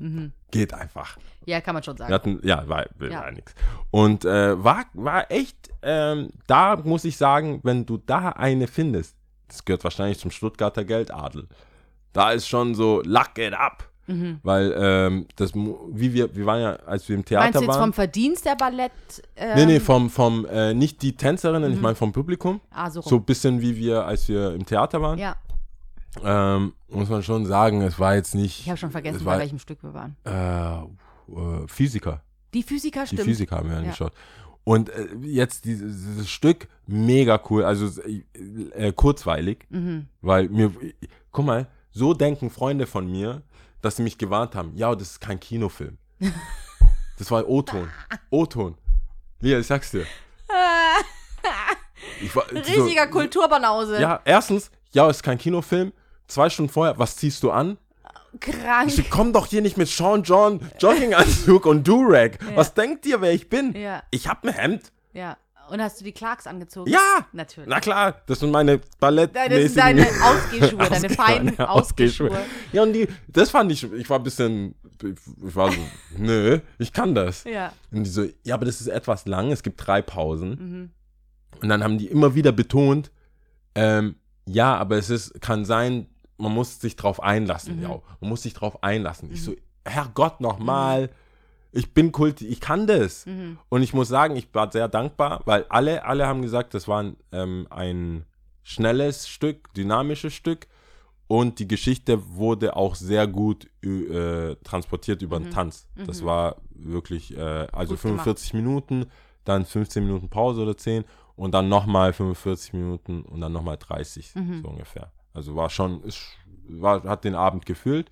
geht einfach. ja, kann man schon sagen. hatten, ja, war, war Ja. nix. Und äh, war, war echt, ähm, da muss ich sagen, wenn du da eine findest, das gehört wahrscheinlich zum Stuttgarter Geldadel. Da ist schon so, luck it up. Mhm. Weil, ähm, das, wie wir, wir waren ja, als wir im Theater Meinst du jetzt waren. vom Verdienst der Ballett? Ähm, nee, nee, vom, vom äh, nicht die Tänzerinnen, ich meine vom Publikum. Ah, so rum. So ein bisschen wie wir, als wir im Theater waren. Ja, Ähm, muss man schon sagen, es war jetzt nicht. ich habe schon vergessen, es bei war, welchem Stück wir waren. äh, äh, Physiker. Die Physiker Die stimmt. Physiker haben wir Ja. angeschaut. Und äh, jetzt dieses, dieses Stück, mega cool, also äh, kurzweilig, Mhm. weil mir, guck mal, so denken Freunde von mir, dass sie mich gewarnt haben, ja, das ist kein Kinofilm. das war O-Ton, O-Ton. Ja, ich sag's dir. Ich war, Riesiger so, Kulturbanause. Ja, erstens, ja, ist kein Kinofilm. Zwei Stunden vorher, was ziehst du an? Krank. Ich komm doch hier nicht mit Sean John Jogginganzug und Durag. Was denkt ihr, wer ich bin? Ja. Ich hab ein Hemd. Ja. Und hast du die Clarks angezogen? Ja. Natürlich. Na klar, das sind meine ballettmäßigen... Das sind deine Ausgehschuhe, deine Ausgeh- feinen meine Ausgehschuhe. Ja, und die, das fand ich, ich war ein bisschen, ich war so, nö, ich kann das. Ja. Und die so, ja, aber das ist etwas lang, es gibt drei Pausen. Mhm. Und dann haben die immer wieder betont, ähm, ja, aber es ist, kann sein, man muss sich drauf einlassen, Mhm. ja. Man muss sich drauf einlassen. Ich so, Herrgott, nochmal, ich bin Kult, ich kann das. Mhm. Und ich muss sagen, ich war sehr dankbar, weil alle, alle haben gesagt, das war ein, ähm, ein schnelles Stück, dynamisches Stück. Und die Geschichte wurde auch sehr gut äh, transportiert über den Tanz. Das war wirklich, äh, also Mhm. Gut gemacht. 45 Minuten, dann 15 Minuten Pause oder 10 und dann nochmal 45 Minuten und dann nochmal 30, Mhm. so ungefähr. Also war schon, war, hat den Abend gefüllt.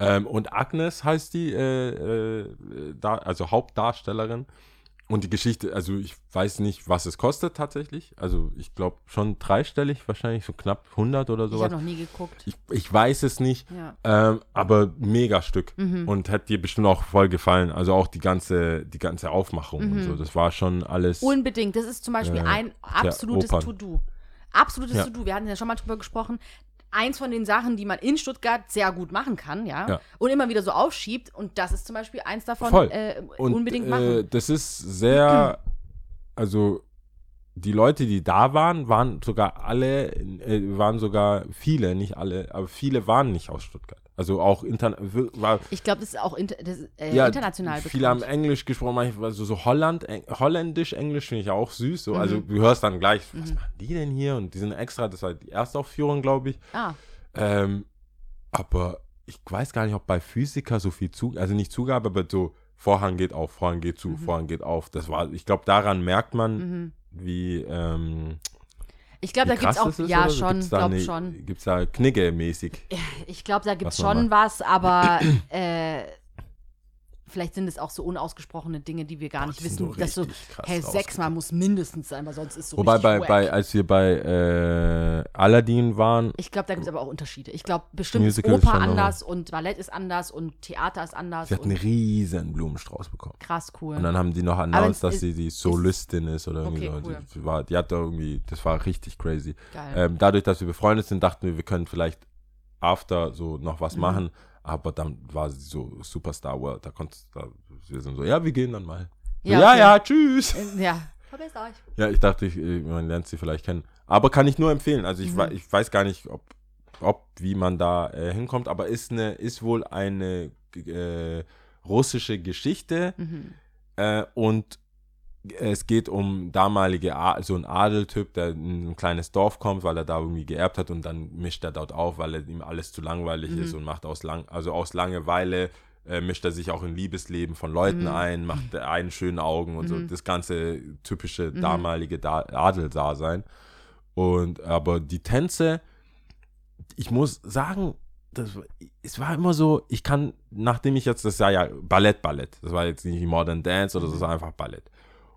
Ähm, und Agnes heißt die, äh, äh, da, also Hauptdarstellerin. Und die Geschichte, also ich weiß nicht, was es kostet tatsächlich. Also ich glaube schon dreistellig, wahrscheinlich so knapp 100 oder Ich sowas. habe noch nie geguckt. Ich, ich weiß es nicht, Ja. ähm, aber mega Stück. Mhm. Und hat dir bestimmt auch voll gefallen. Also auch die ganze, die ganze Aufmachung und Mhm. so. Das war schon alles. Unbedingt. Das ist zum Beispiel Äh, ein absolutes. To-Do. Absolutes Ja. To-Do. Wir hatten ja schon mal drüber gesprochen. Eins von den Sachen, die man in Stuttgart sehr gut machen kann, ja, Ja. und immer wieder so aufschiebt. Und das ist zum Beispiel eins davon, äh, und, unbedingt Äh, machen. das ist sehr, also die Leute, die da waren, waren sogar alle, äh, waren sogar viele, nicht alle, aber viele waren nicht aus Stuttgart. Also auch interna war, Ich glaube, das ist auch inter das, äh, ja, international Viele haben bekannt. Englisch gesprochen, manchmal so, so Holland, Eng, Holländisch, Englisch finde ich auch süß. So. Also Mhm. du hörst dann gleich, was machen die denn hier? Und die sind extra, das war die Erstaufführung, glaube ich. Ah, Ähm, aber ich weiß gar nicht, ob bei Physiker so viel zu, also nicht Zugabe, aber so Vorhang geht auf, Vorhang geht zu, Vorhang geht auf. Das war, ich glaube, daran merkt man, mhm. Wie, ähm, ich glaube, da gibt es auch, ist, ja oder? schon, glaube schon. Gibt's da Knigge-mäßig? Ich glaube, da gibt es schon was, aber äh, vielleicht sind es auch so unausgesprochene Dinge, die wir gar nicht die sind wissen. so dass so, hey, sechsmal muss mindestens sein, weil sonst ist so Wobei bei, wack. bei, als wir bei äh, Aladdin waren, Ich glaube, da gibt es aber auch Unterschiede. Ich glaube, bestimmt Musical ist ist Oper anders und Ballett ist anders und Theater ist anders. sie hat einen riesen Blumenstrauß bekommen. krass cool. Und dann haben die noch announced, dass ist- sie die Solistin ist oder irgendwie Okay, so. cool. Die, war, die hat da irgendwie, das war richtig crazy. Ähm, dadurch, dass wir befreundet sind, dachten wir, wir können vielleicht after so noch was Mhm. machen. Aber dann war sie so Superstar World. Da konnte da, wir sind so, ja, wir gehen dann mal. So, Ja, ja, okay. ja, tschüss. Äh, ja. Vergesst euch. Ja, ich dachte, ich, äh, man lernt sie vielleicht kennen. Aber kann ich nur empfehlen. Also ich, Mhm. ich weiß gar nicht, ob, ob wie man da äh, hinkommt, aber ist eine, ist wohl eine äh, russische Geschichte Mhm. äh, und es geht um damalige, so ein Adeltyp, der in ein kleines Dorf kommt, weil er da irgendwie geerbt hat und dann mischt er dort auf, weil er, ihm alles zu langweilig Mhm. ist und macht aus lang, also aus Langeweile äh, mischt er sich auch in Liebesleben von Leuten Mhm. ein, macht einen schönen Augen und so Mhm. das ganze typische damalige da Adeldasein. Und aber die Tänze, ich muss sagen, das, es war immer so, ich kann, nachdem ich jetzt, das war ja Ballett, Ballett, das war jetzt nicht Modern Dance oder so, das war einfach Ballett.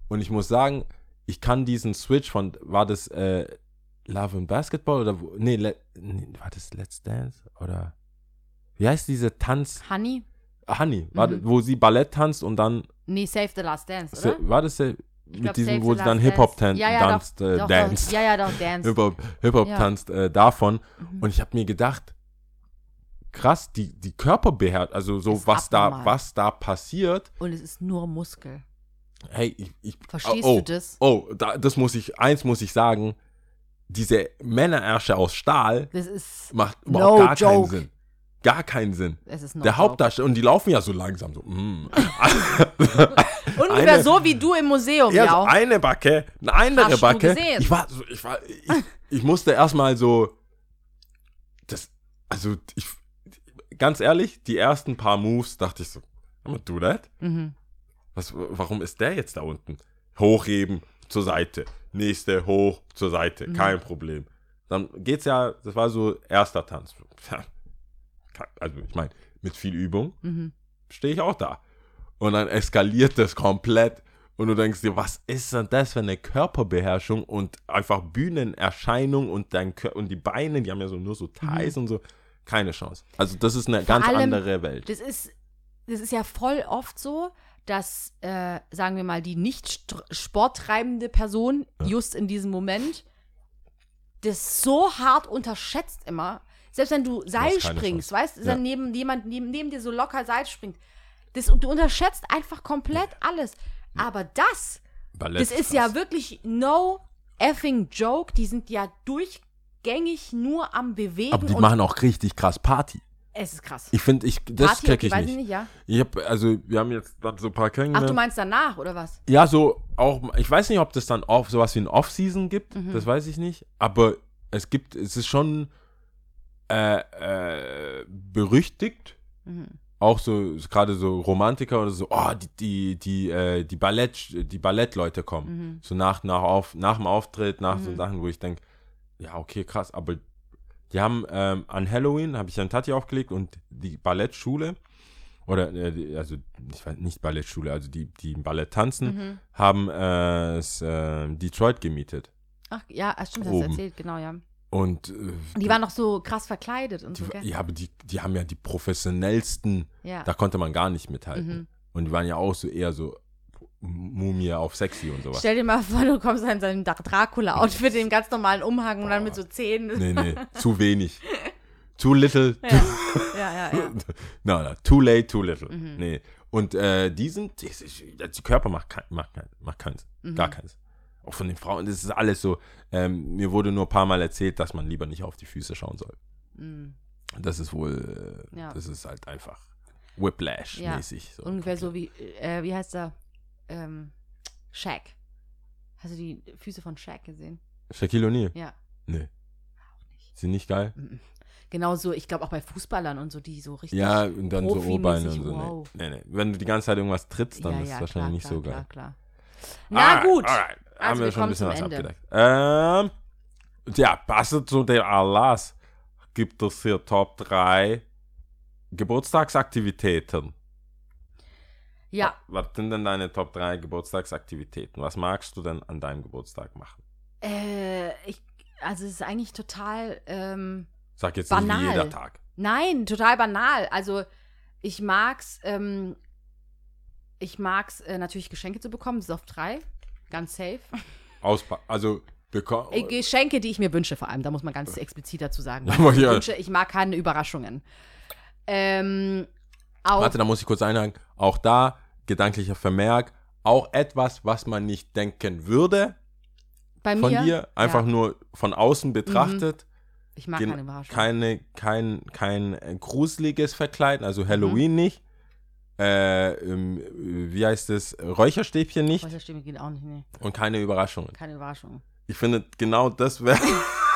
Und ich muss sagen, ich kann diesen Switch von, war das äh, Love and Basketball oder, wo, nee, le, nee, war das Let's Dance oder, wie heißt diese Tanz, Honey? Honey, war, Mhm. wo sie Ballett tanzt und dann, Nee, Save the Last Dance, oder? war das äh, Ich mit glaub, diesem, Save wo sie dann Hip-Hop Dance. tan Ja, ja, tanzt, doch, äh, doch, Dance. Ja, ja, doch, Dance. Hip-Hop Hip -Hop Ja. Mhm. tanzt äh, davon. Und ich habe mir gedacht, krass, die, die Körperbeherrschung, also so Ist was da, abnormal. was da passiert, Und es ist nur Muskel. Hey, ich, ich Verstehst oh, du das? Oh, da, das muss ich, eins muss ich sagen, diese Männerärsche aus Stahl Das ist, macht überhaupt No gar keinen joke. Sinn. Gar keinen Sinn. es ist no Der. Hauptdarsteller, und die laufen ja so langsam, so, mm. Ungefähr eine- so wie du im Museum, Ja, ja. so eine Backe, eine andere Hast Backe. Ich war, ich war, ich, ich musste erstmal so, das, also ich, ganz ehrlich, die ersten paar Moves dachte ich so, I'm gonna do that. Mhm. Was, warum ist der jetzt da unten? Hochheben, zur Seite. Nächste, hoch, zur Seite. Mhm. Kein Problem. Dann geht's ja, das war so erster Tanz. Also ich meine, mit viel Übung Mhm. stehe ich auch da. Und dann eskaliert das komplett. Und du denkst dir, was ist denn das für eine Körperbeherrschung und einfach Bühnenerscheinung und dein Kör und die Beine, die haben ja so nur so Thighs und so. Keine Chance. Also das ist eine ganz allem- andere Welt. Das ist, das ist ja voll oft so, dass, äh, sagen wir mal, die nicht sporttreibende Person just in diesem Moment das so hart unterschätzt immer. Selbst wenn du Seil springst, weißt du, Ja. dann neben jemand neben, neben dir so locker Seil springt. Das, du unterschätzt einfach komplett alles. Aber das, Ballett das ist krass. ja wirklich no effing joke. Die sind ja durchgängig nur am Bewegen. Aber die und machen auch richtig krass Party. Es ist krass. Ich finde, ich, das Party, check okay, ich weiß nicht. ich nicht, ja. Ich hab, also, wir haben jetzt dann so ein paar Ach, kennengelernt. du meinst danach, oder was? Ja, so auch, ich weiß nicht, ob das dann off, sowas wie ein Off-Season gibt, Mhm. das weiß ich nicht, aber es gibt, es ist schon äh, äh, berüchtigt, Mhm. auch so, gerade so Romantiker oder so, oh, die, die, die, äh, die Ballett, die Ballettleute kommen. Mhm. So nach, nach, auf, nach dem Auftritt, nach so Sachen, wo ich denke, ja, okay, krass, aber die haben ähm, an Halloween, habe ich an Tati aufgelegt und die Ballettschule, oder äh, also ich weiß nicht Ballettschule, also die, die Ballett tanzen, Mhm. haben äh, es, äh, Detroit gemietet. Ach, ja, ah, stimmt, Oben. erzählt, genau, ja. Und äh, Die waren noch so krass verkleidet und so, die, gell? ja, aber die, die haben ja die professionellsten, Ja. da konnte man gar nicht mithalten. Mhm. Und die waren ja auch so eher so Mumie auf sexy und sowas. Stell dir mal vor, du kommst in seinem Dra- Dracula-Outfit, dem ganz normalen Umhang und dann mit so Zähnen. Nee, nee, zu wenig. Too little, Ja, ja, ja. ja. No, no, too late, too little. Mhm. Nee. Und äh, die sind, die, Körper macht, kein, macht, kein, macht keins. Mhm. Gar keins. Auch von den Frauen, das ist alles so. Ähm, mir wurde nur ein paar Mal erzählt, dass man lieber nicht auf die Füße schauen soll. Mhm. Das ist wohl, äh, Ja. das ist halt einfach Ja. Whiplash-mäßig. So. Ungefähr so wie, äh, wie heißt der? Ähm, Shaq. Hast du die Füße von Shaq gesehen? Shaquille O'Neal? Ja. Nee. Sind nicht geil? Genauso, ich glaube auch bei Fußballern und so, die so richtig. Ja, und dann so O-Beine und so. wow. Nee. nee, nee. Wenn du die ganze Zeit irgendwas trittst, dann ja, ist ja, es wahrscheinlich klar, nicht so klar, geil. Klar, klar. Na Alright, gut. alright. Also, Haben wir wir schon ein bisschen was Ende. abgedeckt. Ähm, ja, passend zu dem Anlass gibt es hier Top 3 Geburtstagsaktivitäten. Ja, Was sind denn deine Top 3 Geburtstagsaktivitäten? Was magst du denn an deinem Geburtstag machen? äh, ich, also es ist eigentlich total, ähm, Sag jetzt nicht Banal. wie jeder Tag. Nein, total banal. Also ich mag's, ähm, ich mag's äh, natürlich Geschenke zu bekommen, das ist auf drei, ganz safe. Auspa also, Äh, Geschenke, die ich mir wünsche, vor allem, da muss man ganz explizit dazu sagen. Ja, ich, ja. wünsche, ich mag keine Überraschungen. Ähm, auch, Warte, da muss ich kurz einhaken. Auch da, gedanklicher Vermerk, auch etwas, was man nicht denken würde bei von mir, dir, einfach ja, Mhm. nur von außen betrachtet. ich mag keine Überraschungen. keine, kein, kein äh, gruseliges Verkleiden, also Mhm. Halloween nicht. Äh, ähm, wie heißt es? Räucherstäbchen nicht Räucherstäbchen geht auch nicht, nee, und keine Überraschungen. keine Überraschungen. Ich finde, genau das wäre.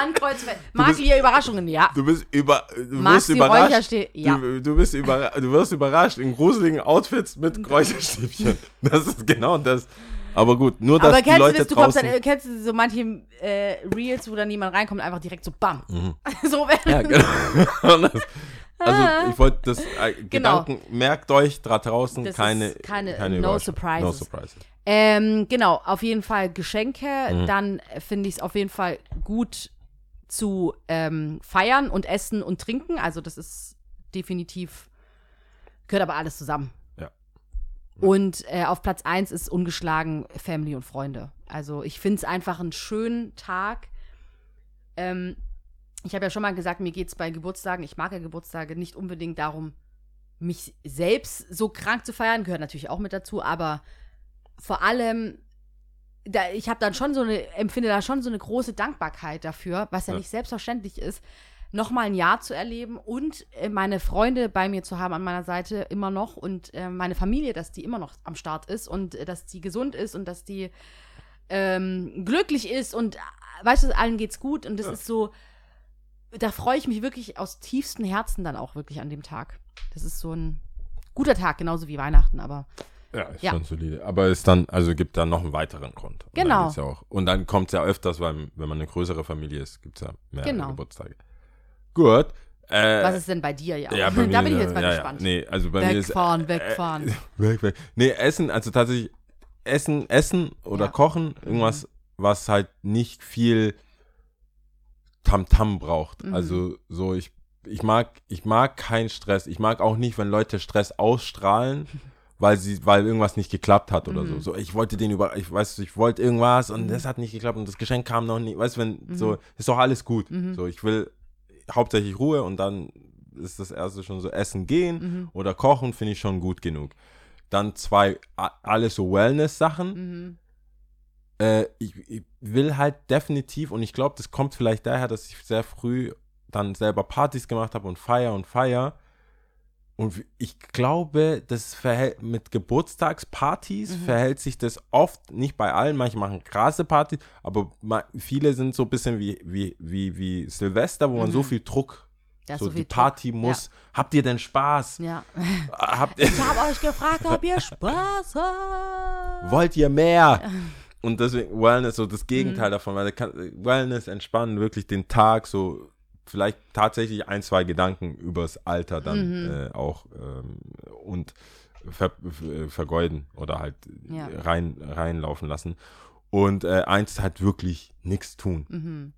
Ankreuzfeld. Mag ihr Überraschungen? Ja. Du bist über, du wirst du überrascht. Ja. Du, du, bist überra du wirst überrascht in gruseligen Outfits mit Räucherstäbchen. Das ist genau das. Aber gut, nur dass Aber die kennst du Leute das, du kommst draußen. dann, kennst du so manche äh, Reels, wo dann jemand reinkommt, einfach direkt so bam. Mhm. so wäre Ja, genau. Das- also ich wollte das äh, Gedanken, merkt euch da draußen Das keine, keine- keine no surprises. No surprises. Ähm, genau, auf jeden Fall Geschenke. Mhm. Dann finde ich es auf jeden Fall gut zu ähm, feiern und essen und trinken. Also das ist definitiv, gehört aber alles zusammen. Ja. Und äh, auf Platz 1 ist ungeschlagen Family und Freunde. Also ich finde es einfach einen schönen Tag. Ähm, ich habe ja schon mal gesagt, mir geht es bei Geburtstagen, ich mag ja Geburtstage nicht unbedingt darum, mich selbst so krank zu feiern, gehört natürlich auch mit dazu, aber vor allem, da, ich habe dann schon so eine, empfinde da schon so eine große Dankbarkeit dafür, was ja, Ja. nicht selbstverständlich ist, nochmal ein Jahr zu erleben und äh, meine Freunde bei mir zu haben an meiner Seite immer noch und äh, meine Familie, dass die immer noch am Start ist und äh, dass die gesund ist und dass die ähm, glücklich ist und äh, weißt du, allen geht's gut und das Ja. ist so, da freue ich mich wirklich aus tiefstem Herzen dann auch wirklich an dem Tag. Das ist so ein guter Tag, genauso wie Weihnachten, aber Ja, ist Ja. schon solide. Aber ist dann, also gibt dann noch einen weiteren Grund. Und Genau. Dann ja auch, und dann kommt es ja öfters, weil wenn man eine größere Familie ist, gibt es ja mehr Genau. Geburtstage. Gut. Äh, Was ist denn bei dir, ja? ja, bei da bin ich jetzt mal ja, gespannt. Ja, nee, also bei mir ist Wegfahren, wegfahren. Äh, weg, weg. Nee, Essen, also tatsächlich Essen, Essen oder. Kochen, irgendwas, was halt nicht viel Tamtam braucht. Mhm. Also so, ich, ich mag, ich mag keinen Stress. Ich mag auch nicht, wenn Leute Stress ausstrahlen, weil sie, weil irgendwas nicht geklappt hat oder so. Mhm. So, ich wollte den über, ich weiß, ich wollte irgendwas und das hat nicht geklappt und das Geschenk kam noch nicht. Weißt du, wenn, Mhm. so, ist doch alles gut. So, ich will hauptsächlich Ruhe und dann ist das erste schon so Essen gehen Mhm. oder Kochen, finde ich schon gut genug. Dann zwei, alles so Wellness-Sachen. Mhm. Äh, ich, ich will halt definitiv, und ich glaube, das kommt vielleicht daher, dass ich sehr früh dann selber Partys gemacht habe und feier und feier. Und ich glaube, das verhält mit Geburtstagspartys Mhm. verhält sich das oft, nicht bei allen, manche machen krasse Partys, aber viele sind so ein bisschen wie, wie, wie, wie Silvester, wo man so viel Druck, Mhm. Da ist so, so viel die Party Druck. muss. Habt ihr denn Spaß? Ja. Habt ihr, Ich habe euch gefragt, ob ihr Spaß habt. wollt ihr mehr? Und deswegen Wellness, so das Mhm. Gegenteil davon, weil kann, Wellness entspannen, wirklich den Tag so, vielleicht tatsächlich ein, zwei Gedanken übers Alter dann Mhm. äh, auch ähm, und ver, ver, vergeuden oder halt Ja. rein, reinlaufen lassen. Und äh, eins halt wirklich nichts tun. Mhm.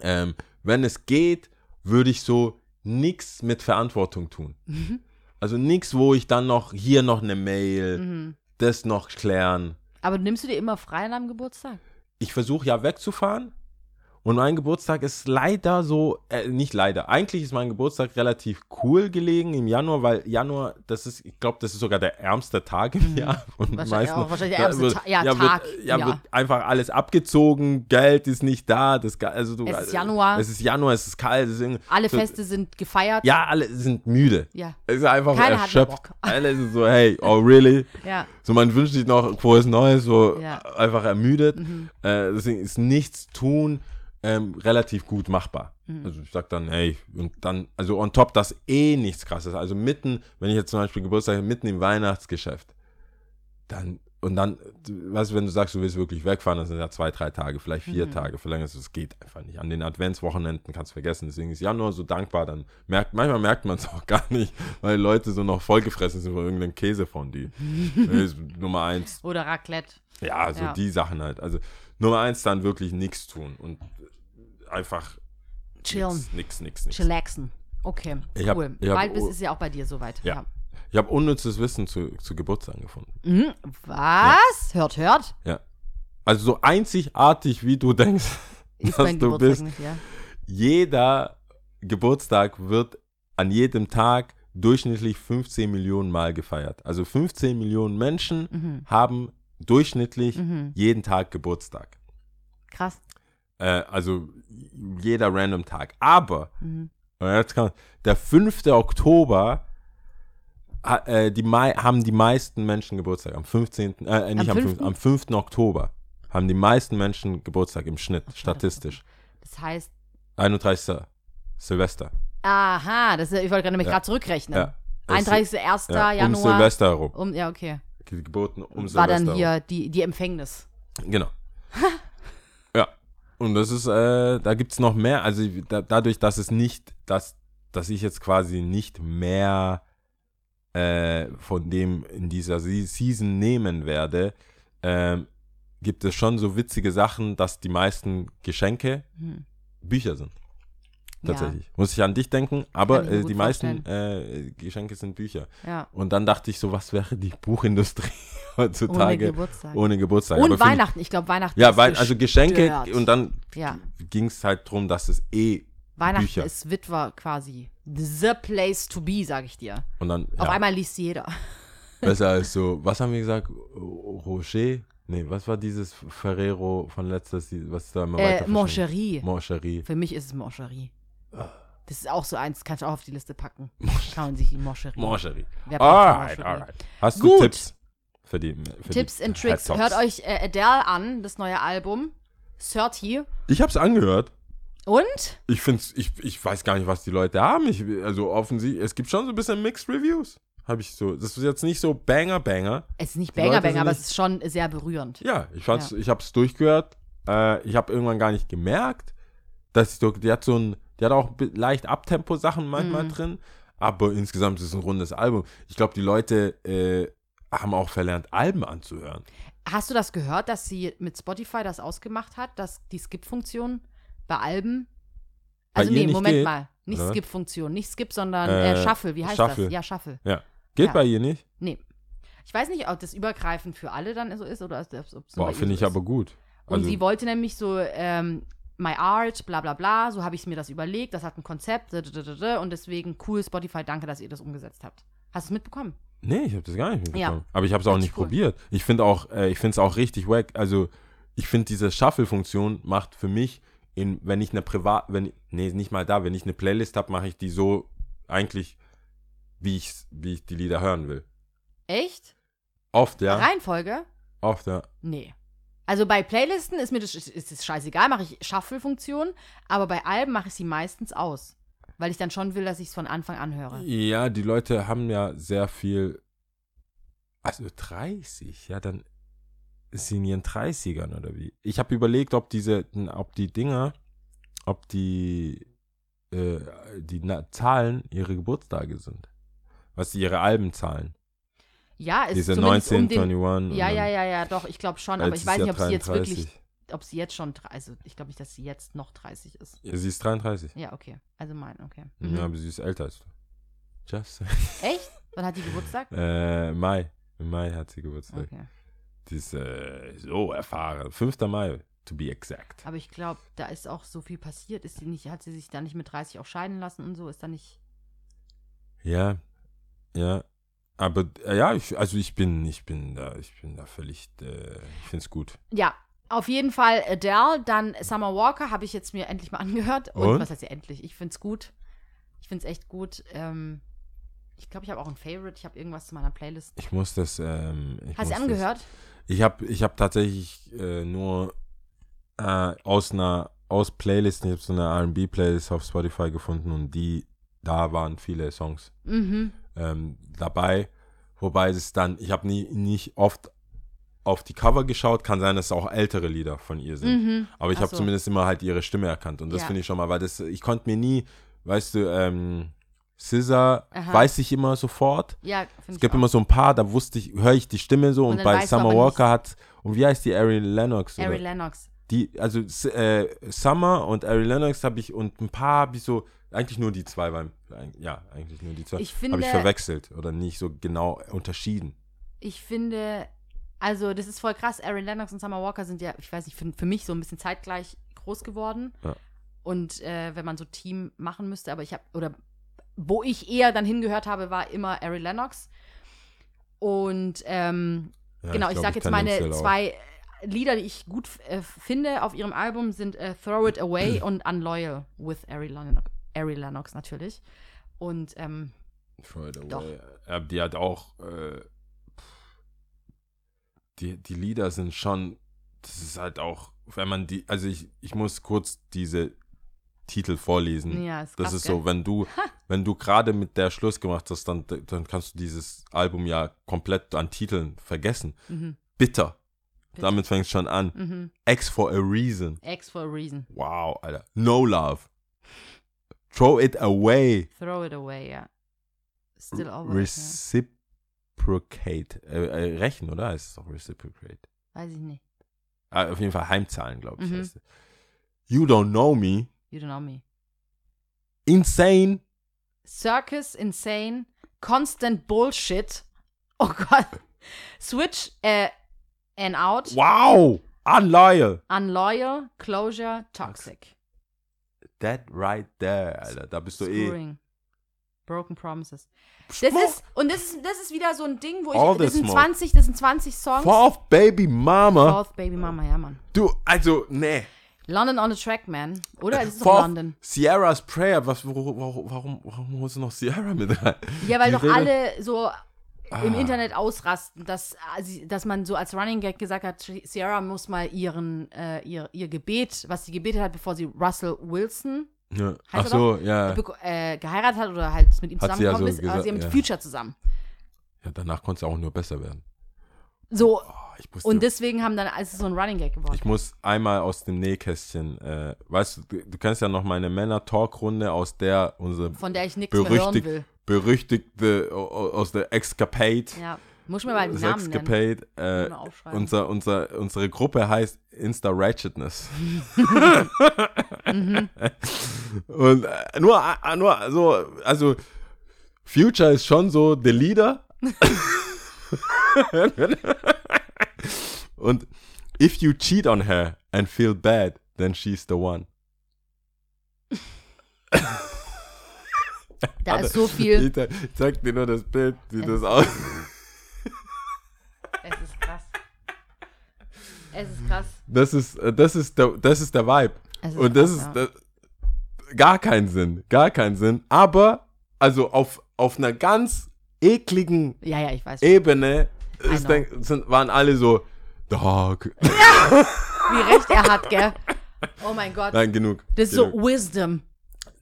Ähm, wenn es geht, würde ich so nichts mit Verantwortung tun. Mhm. Also nichts, wo ich dann noch hier noch eine Mail, Mhm. das noch klären. Aber nimmst du dir immer frei an deinem Geburtstag? ich versuche ja wegzufahren. Und mein Geburtstag ist leider so, äh, nicht leider, eigentlich ist mein Geburtstag relativ cool gelegen im Januar, weil Januar, das ist, ich glaube, das ist sogar der ärmste Tag im Jahr. Und Mhm. Wahrscheinlich auch, wahrscheinlich der ärmste wird- Ta- ja, ja, Tag Wird, ja, wird einfach alles abgezogen, Geld ist nicht da, das, also du, Es ist Januar. Es ist Januar, es ist kalt, es ist Alle so, Feste sind gefeiert. Ja, alle sind müde. Ja. Es ist einfach Keiner erschöpft. Bock. Alle sind so, hey, oh really? Ja. So, man wünscht sich noch frohes Neues, so Ja. einfach ermüdet. Mhm. Äh, deswegen ist nichts tun ähm, relativ gut machbar. Mhm. Also ich sag dann, hey, und dann, also on top, das eh nichts krasses. Also mitten, wenn ich jetzt zum Beispiel Geburtstag habe, mitten im Weihnachtsgeschäft, dann, und dann, weißt du, wenn du sagst, du willst wirklich wegfahren, dann sind ja zwei, drei Tage, vielleicht vier Mhm. Tage, für länger, das geht einfach nicht. An den Adventswochenenden kannst du vergessen, deswegen ist Januar so dankbar, dann merkt, manchmal merkt man es auch gar nicht, weil Leute so noch vollgefressen sind von irgendeinem Käsefondue. das ist Nummer eins. Oder Raclette. Ja, so Ja. die Sachen halt. Also Nummer eins dann wirklich nichts tun und einfach Chillen. nix, nix, nix, nix. Chillaxen. Okay, Ich hab- cool. hab- Bald ist es ja auch bei dir soweit. Ja. Ich habe unnützes Wissen zu, zu Geburtstagen gefunden. Mhm. Was? Hört, hört. Ja. Also so einzigartig, wie du denkst, Ist dass mein du bist. nicht, ja. Jeder Geburtstag wird an jedem Tag durchschnittlich 15 Millionen Mal gefeiert. Also 15 Millionen Menschen Mhm. haben durchschnittlich Mhm. jeden Tag Geburtstag. Krass. Äh, also jeder random Tag. Aber, Mhm. jetzt kommt, der 5. Oktober äh, die Mai, haben die meisten Menschen Geburtstag. Am 15., äh, nicht am, 5., 5.? am 5. Oktober haben die meisten Menschen Geburtstag im Schnitt, statistisch. Das heißt, 31. Silvester. aha, das ist, ich wollte gerade nämlich Ja. gerade zurückrechnen. Ja. Es- 31.1. ja, um Januar. Silvester herum. Um, ja, okay. Geburten um Silvester War dann herum. hier die, die Empfängnis. Genau. ja. Und das ist, äh, da gibt es noch mehr. Also da, dadurch, dass es nicht, dass, dass ich jetzt quasi nicht mehr äh, von dem in dieser Se- Season nehmen werde, ähm, gibt es schon so witzige Sachen, dass die meisten Geschenke Hm. Bücher sind. Ja. Tatsächlich. Muss ich an dich denken, aber äh, die meisten äh, Geschenke sind Bücher. Ja. Und dann dachte ich so, was wäre die Buchindustrie heutzutage Ohne Geburtstag. ohne Geburtstag? Und Aber Weihnachten. Ich glaube, Weihnachten ja, ist weil, also Geschenke und dann Ja. ging es halt drum, dass es eh Weihnachten Bücher. ist Witwer quasi. The place to be, sag ich dir. und dann Auf ja, einmal liest jeder. besser als so, was haben wir gesagt? Rocher? Nee, was war dieses Ferrero von letztes, was da immer Äh, weiter Moncherie. Moncherie. Für mich ist es Moncherie. Das ist auch so eins, kannst du auch auf die Liste packen. Man sich die. Wer braucht schon Alright, alright. Hast Gut. du Tipps für die für Tipps die and Tricks. Hört euch äh, Adele an, das neue Album. 30. Ich hab's angehört. Und? Ich find's, ich, ich weiß gar nicht, was die Leute haben. Ich, also offensichtlich, es gibt schon so ein bisschen Mixed Reviews. Habe ich so. Das ist jetzt nicht so Banger Banger. Es ist nicht Die Banger Leute Banger, aber nicht- es ist schon sehr berührend. Ja, ich fand's, ich hab's durchgehört. Äh, ich habe irgendwann gar nicht gemerkt, dass ich die hat so ein, Die hat auch leicht Abtempo-Sachen manchmal Mhm. drin. Aber insgesamt ist es ein rundes Album. Ich glaube, die Leute äh, haben auch verlernt, Alben anzuhören. Hast du das gehört, dass sie mit Spotify das ausgemacht hat, dass die Skip-Funktion bei Alben. Bei Also ihr nee, Moment geht, mal. Nicht? Skip-Funktion. Nicht Skip, sondern äh, Äh, Shuffle. Wie heißt Shuffle. das? Ja, Shuffle. Geht Ja. bei ihr nicht? Nee. Ich weiß nicht, ob das übergreifend für alle dann so ist oder ob es Boah, bei finde ich ist. aber gut. Und Also- sie wollte nämlich so, ähm, My Art, bla bla bla, so habe ich mir das überlegt, das hat ein Konzept, und deswegen cool, Spotify, danke, dass ihr das umgesetzt habt. Hast du es mitbekommen? Nee, ich habe das gar nicht mitbekommen. Ja. Aber ich habe es auch nicht cool. probiert. Ich finde auch, äh, ich finde es auch richtig wack. Also ich finde diese Shuffle-Funktion macht für mich, in, wenn ich eine Privat, wenn nee, nicht mal da, wenn ich eine Playlist habe, mache ich die so eigentlich, wie ich, wie ich die Lieder hören will. Echt? Oft, ja. Reihenfolge? Oft, ja. Nee. Also bei Playlisten ist mir das ist, das scheißegal, mache ich Shuffle-Funktion, aber bei Alben mache ich sie meistens aus. Weil ich dann schon will, dass ich es von Anfang an höre. Ja, die Leute haben ja sehr viel. Also 30, ja, dann sie in ihren 30ern oder wie? Ich habe überlegt, ob diese, ob die Dinger, ob die, äh, die Zahlen ihre Geburtstage sind. Was ihre Albenzahlen. Ja, Diese ist zumindest 19, um den, 21. Ja, ja, ja, ja, doch, ich glaube schon, aber ich weiß nicht, ob sie jetzt 33. wirklich, ob sie jetzt schon, also ich glaube nicht, dass sie jetzt noch 30 ist. Ja, sie ist 33. Ja, okay. Also mein, okay. Mhm. Ja, aber sie ist älter als du. Just. Echt? Wann hat die Geburtstag? äh, Mai. Im Mai hat sie Geburtstag. Okay. Die ist äh, so erfahren. 5. Mai, to be exact. Aber ich glaube, da ist auch so viel passiert. Ist sie nicht, hat sie sich da nicht mit 30 auch scheiden lassen und so? Ist da nicht. Ja, ja. Aber äh, ja, ich, also ich bin, ich bin da, ich bin da völlig, äh, ich finde es gut. Ja, auf jeden Fall Adele, dann Summer Walker habe ich jetzt mir endlich mal angehört. Und, Und? was heißt ja endlich? Ich finde es gut. Ich finde es echt gut. Ähm, ich glaube, ich habe auch ein Favorite. Ich habe irgendwas zu meiner Playlist. Ich muss das. Ähm, ich Hast du angehört? Das, ich habe, ich habe tatsächlich äh, nur äh, aus einer, aus Playlisten, ich habe so eine R&B-Playlist auf Spotify gefunden und die, da waren viele Songs Mhm. Ähm, dabei, wobei es dann, ich habe nie, nicht oft auf die Cover geschaut, kann sein, dass es auch ältere Lieder von ihr sind. Mhm. Aber ich habe so. zumindest immer halt ihre Stimme erkannt. Und das Ja. finde ich schon mal, weil das, ich konnte mir nie, weißt du, ähm, Scissor Aha. weiß ich immer sofort. Ja, Es gibt auch. immer so ein paar, da wusste ich, höre ich die Stimme so Und und, bei Summer Walker hat, und wie heißt die Ari Lennox? Ari? Lennox. Die, also äh, Summer und Ari Lennox habe ich und ein paar habe ich so, eigentlich nur die zwei, weil, ja, eigentlich nur die zwei. Ich Habe finde, ich verwechselt oder nicht so genau unterschieden. ich finde, also das ist voll krass. Aaron Lennox und Summer Walker sind ja, ich weiß nicht, für, für mich so ein bisschen zeitgleich groß geworden. Ja. Und äh, wenn man so Team machen müsste, aber ich habe, oder wo ich eher dann hingehört habe, war immer Ari Lennox. Und ähm, Ja, genau, ich, glaub, sag jetzt meine zwei Lieder, die ich gut äh, finde auf ihrem Album, sind äh, Throw It Away und Unloyal with Ari Lennox, Ari Lennox natürlich. Und ähm. Doch. Ja, die hat auch, äh, die, die Lieder sind schon, das ist halt auch, wenn man die, also ich, ich muss kurz diese Titel vorlesen. ja, ist Das krass, ist gell? so, wenn du, wenn du gerade mit der Schluss gemacht hast, dann, dann kannst du dieses Album ja komplett an Titeln vergessen. Mhm. Bitter. Bitter. Damit fängt es schon an. Mhm. X for a reason. X for a reason. Wow, Alter. No love. Throw it away. Throw it away, ja. Still over. ja. Reciprocate. Äh, äh, Rechen, oder? Heißt es doch Reciprocate. Weiß ich nicht. Ah, auf jeden Fall Heimzahlen, glaube ich. Mhm. Heißt. You don't know me. You don't know me. Insane. Circus, insane, constant bullshit. Oh Gott. Switch äh, and out. Wow. Unloyal. Unloyal, closure, toxic. That right there, Alter. Da bist du eh. Screwing. Broken promises. Das ist, und das ist, das ist wieder so ein Ding, wo All ich, das sind smoke. 20, das sind 20 Songs. Fourth Baby Mama. Fourth Baby Mama, ja, Mann. Du, also, nee. London on the Track, man. Oder? Es ist doch London. Sierra's Prayer. Was, warum, warum, warum holst du noch Sierra mit rein? Ja, weil Die doch Rede- alle so im Ah. Internet ausrasten, dass, also, dass man so als Running Gag gesagt hat, Sierra muss mal ihren, äh, ihr, ihr Gebet, was sie gebetet hat, bevor sie Russell Wilson Ja. Ach so, ja. beko- äh, geheiratet hat oder halt mit ihm Hat sie ja zusammengekommen so ist, aber gesagt, sie mit ja. Future zusammen. Ja, danach konnte es auch nur besser werden. So, Oh, Und deswegen haben dann, es ist so ein Running Gag geworden. ich muss einmal aus dem Nähkästchen, äh, weißt du, du, du kennst ja noch meine Männer-Talk-Runde, aus der unsere von der ich nichts mehr hören will. Berüchtigte, aus der Excapade, Ja. Muss mir mal den Namen nennen. Sexcapade, äh, Mal aufschreiben. unser, unser, unsere Gruppe heißt Insta Ratchetness. Mhm. Und äh, nur, äh, nur so, also Future ist schon so der Leader. Und if you cheat on her and feel bad, then she's the one. Da ist so viel. Ich, zeig- ich zeig dir nur das Bild, wie das aus. Es ist krass. Es ist krass. Das ist, äh, das ist der, das ist der Vibe. Ist Und das krass, ist ja. das, gar keinen Sinn, gar keinen Sinn. Aber also auf, auf einer ganz ekligen Ja, ja. Ebene denk, sind, waren alle so, Dog. Wie recht er hat, gell? Oh mein Gott. Nein, genug. Das ist so genug. Wisdom.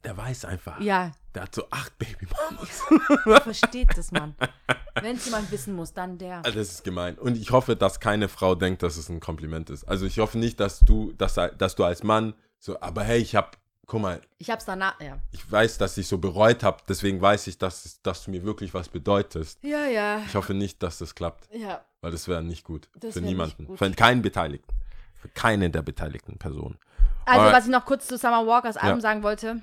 Der weiß einfach. Ja, Der hat so acht Babymamas. versteht das, Mann. Wenn es jemand wissen muss, dann der. Also Das ist gemein. Und ich hoffe, dass keine Frau denkt, dass es ein Kompliment ist. Also ich hoffe nicht, dass du, dass, dass du als Mann so, aber hey, ich hab, guck mal, Ich hab's danach, ja. ich weiß, dass ich so bereut habe, deswegen weiß ich, dass, dass du mir wirklich was bedeutest. Ja, ja. Ich hoffe nicht, dass das klappt, Ja. weil das wäre nicht gut. Das für niemanden. gut. Für keinen Beteiligten. Für keine der beteiligten Personen. Also, Alright. was ich noch kurz zu Summer Walkers Album Ja. sagen wollte,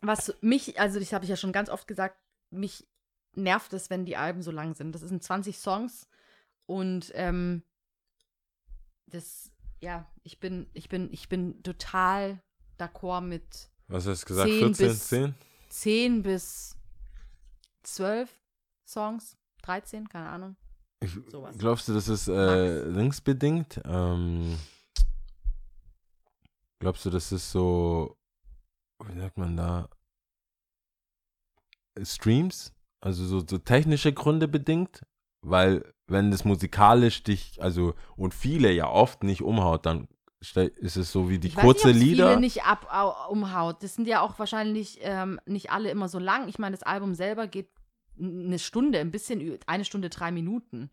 was mich, also das habe ich ja schon ganz oft gesagt, mich nervt es, wenn die Alben so lang sind. Das sind 20 Songs und ähm, das, ja, ich bin, ich bin, ich bin total d'accord mit Was hast du gesagt? 10 14, bis- 10? 10 bis 12 Songs, 13, keine Ahnung. Sowas. glaubst du, das ist äh, linksbedingt? Ähm, glaubst du, das ist so, wie sagt man da, Streams? Also so, so technische Gründe bedingt? Weil wenn das musikalisch dich, also und viele ja oft nicht umhaut, dann ist es so wie die Ich weiß kurze nicht, ob's Lieder. viele nicht ab, au, umhaut. Das sind ja auch wahrscheinlich ähm, nicht alle immer so lang. Ich meine, das Album selber geht eine Stunde, ein bisschen, eine Stunde, drei Minuten.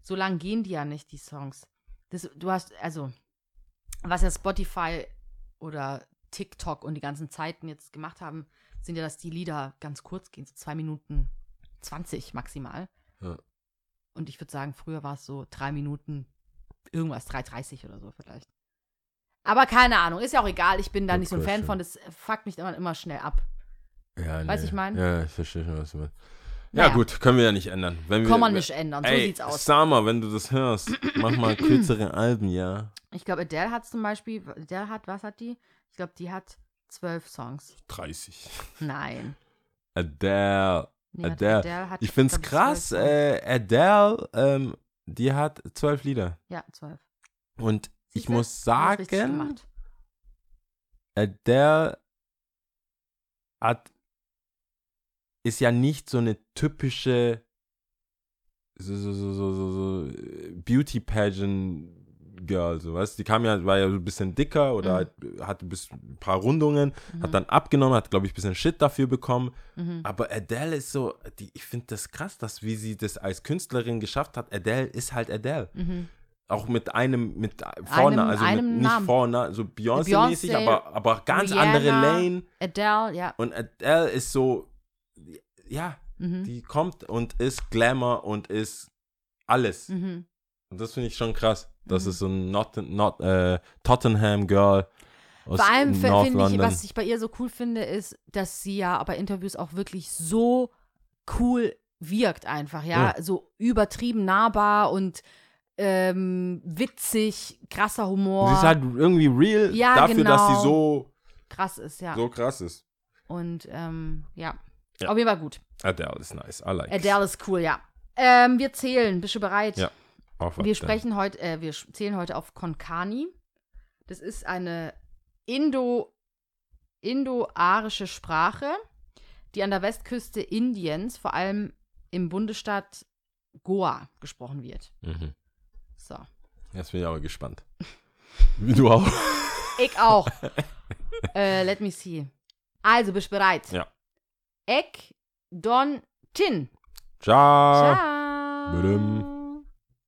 So lang gehen die ja nicht, die Songs. Das, du hast, also, was ja Spotify oder TikTok und die ganzen Zeiten jetzt gemacht haben, sind ja, dass die Lieder ganz kurz gehen, so zwei Minuten 20 maximal. Ja. Und ich würde sagen, früher war es so drei Minuten, irgendwas, 3,30 oder so vielleicht. Aber keine Ahnung, ist ja auch egal. Ich bin da Good nicht so ein Fan von. Das fuckt mich immer, immer schnell ab. ja, Weißt du, ich mein? Ja, ich verstehe schon, was du meinst. Ja, Naja. gut, können wir ja nicht ändern. Wenn wir, Kann man nicht ändern. So Ey, sieht's aus. Summer, wenn du das hörst, mach mal kürzere Alben, ja. Ich glaube, Adele hat zum Beispiel, Adele hat, was hat die? Ich glaube, die hat zwölf Songs. 30. Nein. Adele. Nee, Adele. hat, Ich find's glaub, krass, äh, Adele, ähm, die hat zwölf Lieder. Ja, zwölf. Und ich Siehste? muss sagen. Adele hat, ist ja nicht so eine typische so, so, so, so, so, so äh, Beauty Pageant Girl, so weißt? Die kam ja, war ja so ein bisschen dicker oder Mhm. halt, hatte bis, ein paar Rundungen, Mhm. hat dann abgenommen, hat, glaube ich, ein bisschen Shit dafür bekommen. Mhm. Aber Adele ist so, die, ich finde das krass, dass wie sie das als Künstlerin geschafft hat. Adele ist halt Adele. Mhm. Auch mit einem, mit vorne, Einem- also einem mit, nicht vorne, so Beyoncé-mäßig, Beyoncé, aber, aber ganz Rihanna. andere Lane. Adele, ja. Und Adele ist so, ja, Mhm. die kommt und ist Glamour und ist alles. Mhm. Und das finde ich schon krass. Das ist so ein not, not, äh, Tottenham Girl aus Vor allem finde ich, was ich bei ihr so cool finde, ist, dass sie ja bei Interviews auch wirklich so cool wirkt einfach, ja. So übertrieben nahbar und ähm, witzig, krasser Humor. Sie ist halt irgendwie real Ja, dafür, dass genau. sie so, krass ist, ja. so krass ist. Und ähm, ja. Ja. Auf jeden Fall gut. Adele ist nice. I like. Adele ist cool, ja. Ähm, wir zählen. Bist du bereit? Ja. Auf Wir denn? sprechen heute, äh, wir zählen heute auf Konkani. Das ist eine Indo, indo-arische Sprache, die an der Westküste Indiens, vor allem im Bundesstaat Goa, gesprochen wird. Mhm. So. Jetzt bin ich aber gespannt. Wie du auch. Ich auch. äh, let me see. Also, bist du bereit? Ja. Ek Don Chin. Ciao. Ciao. Badum.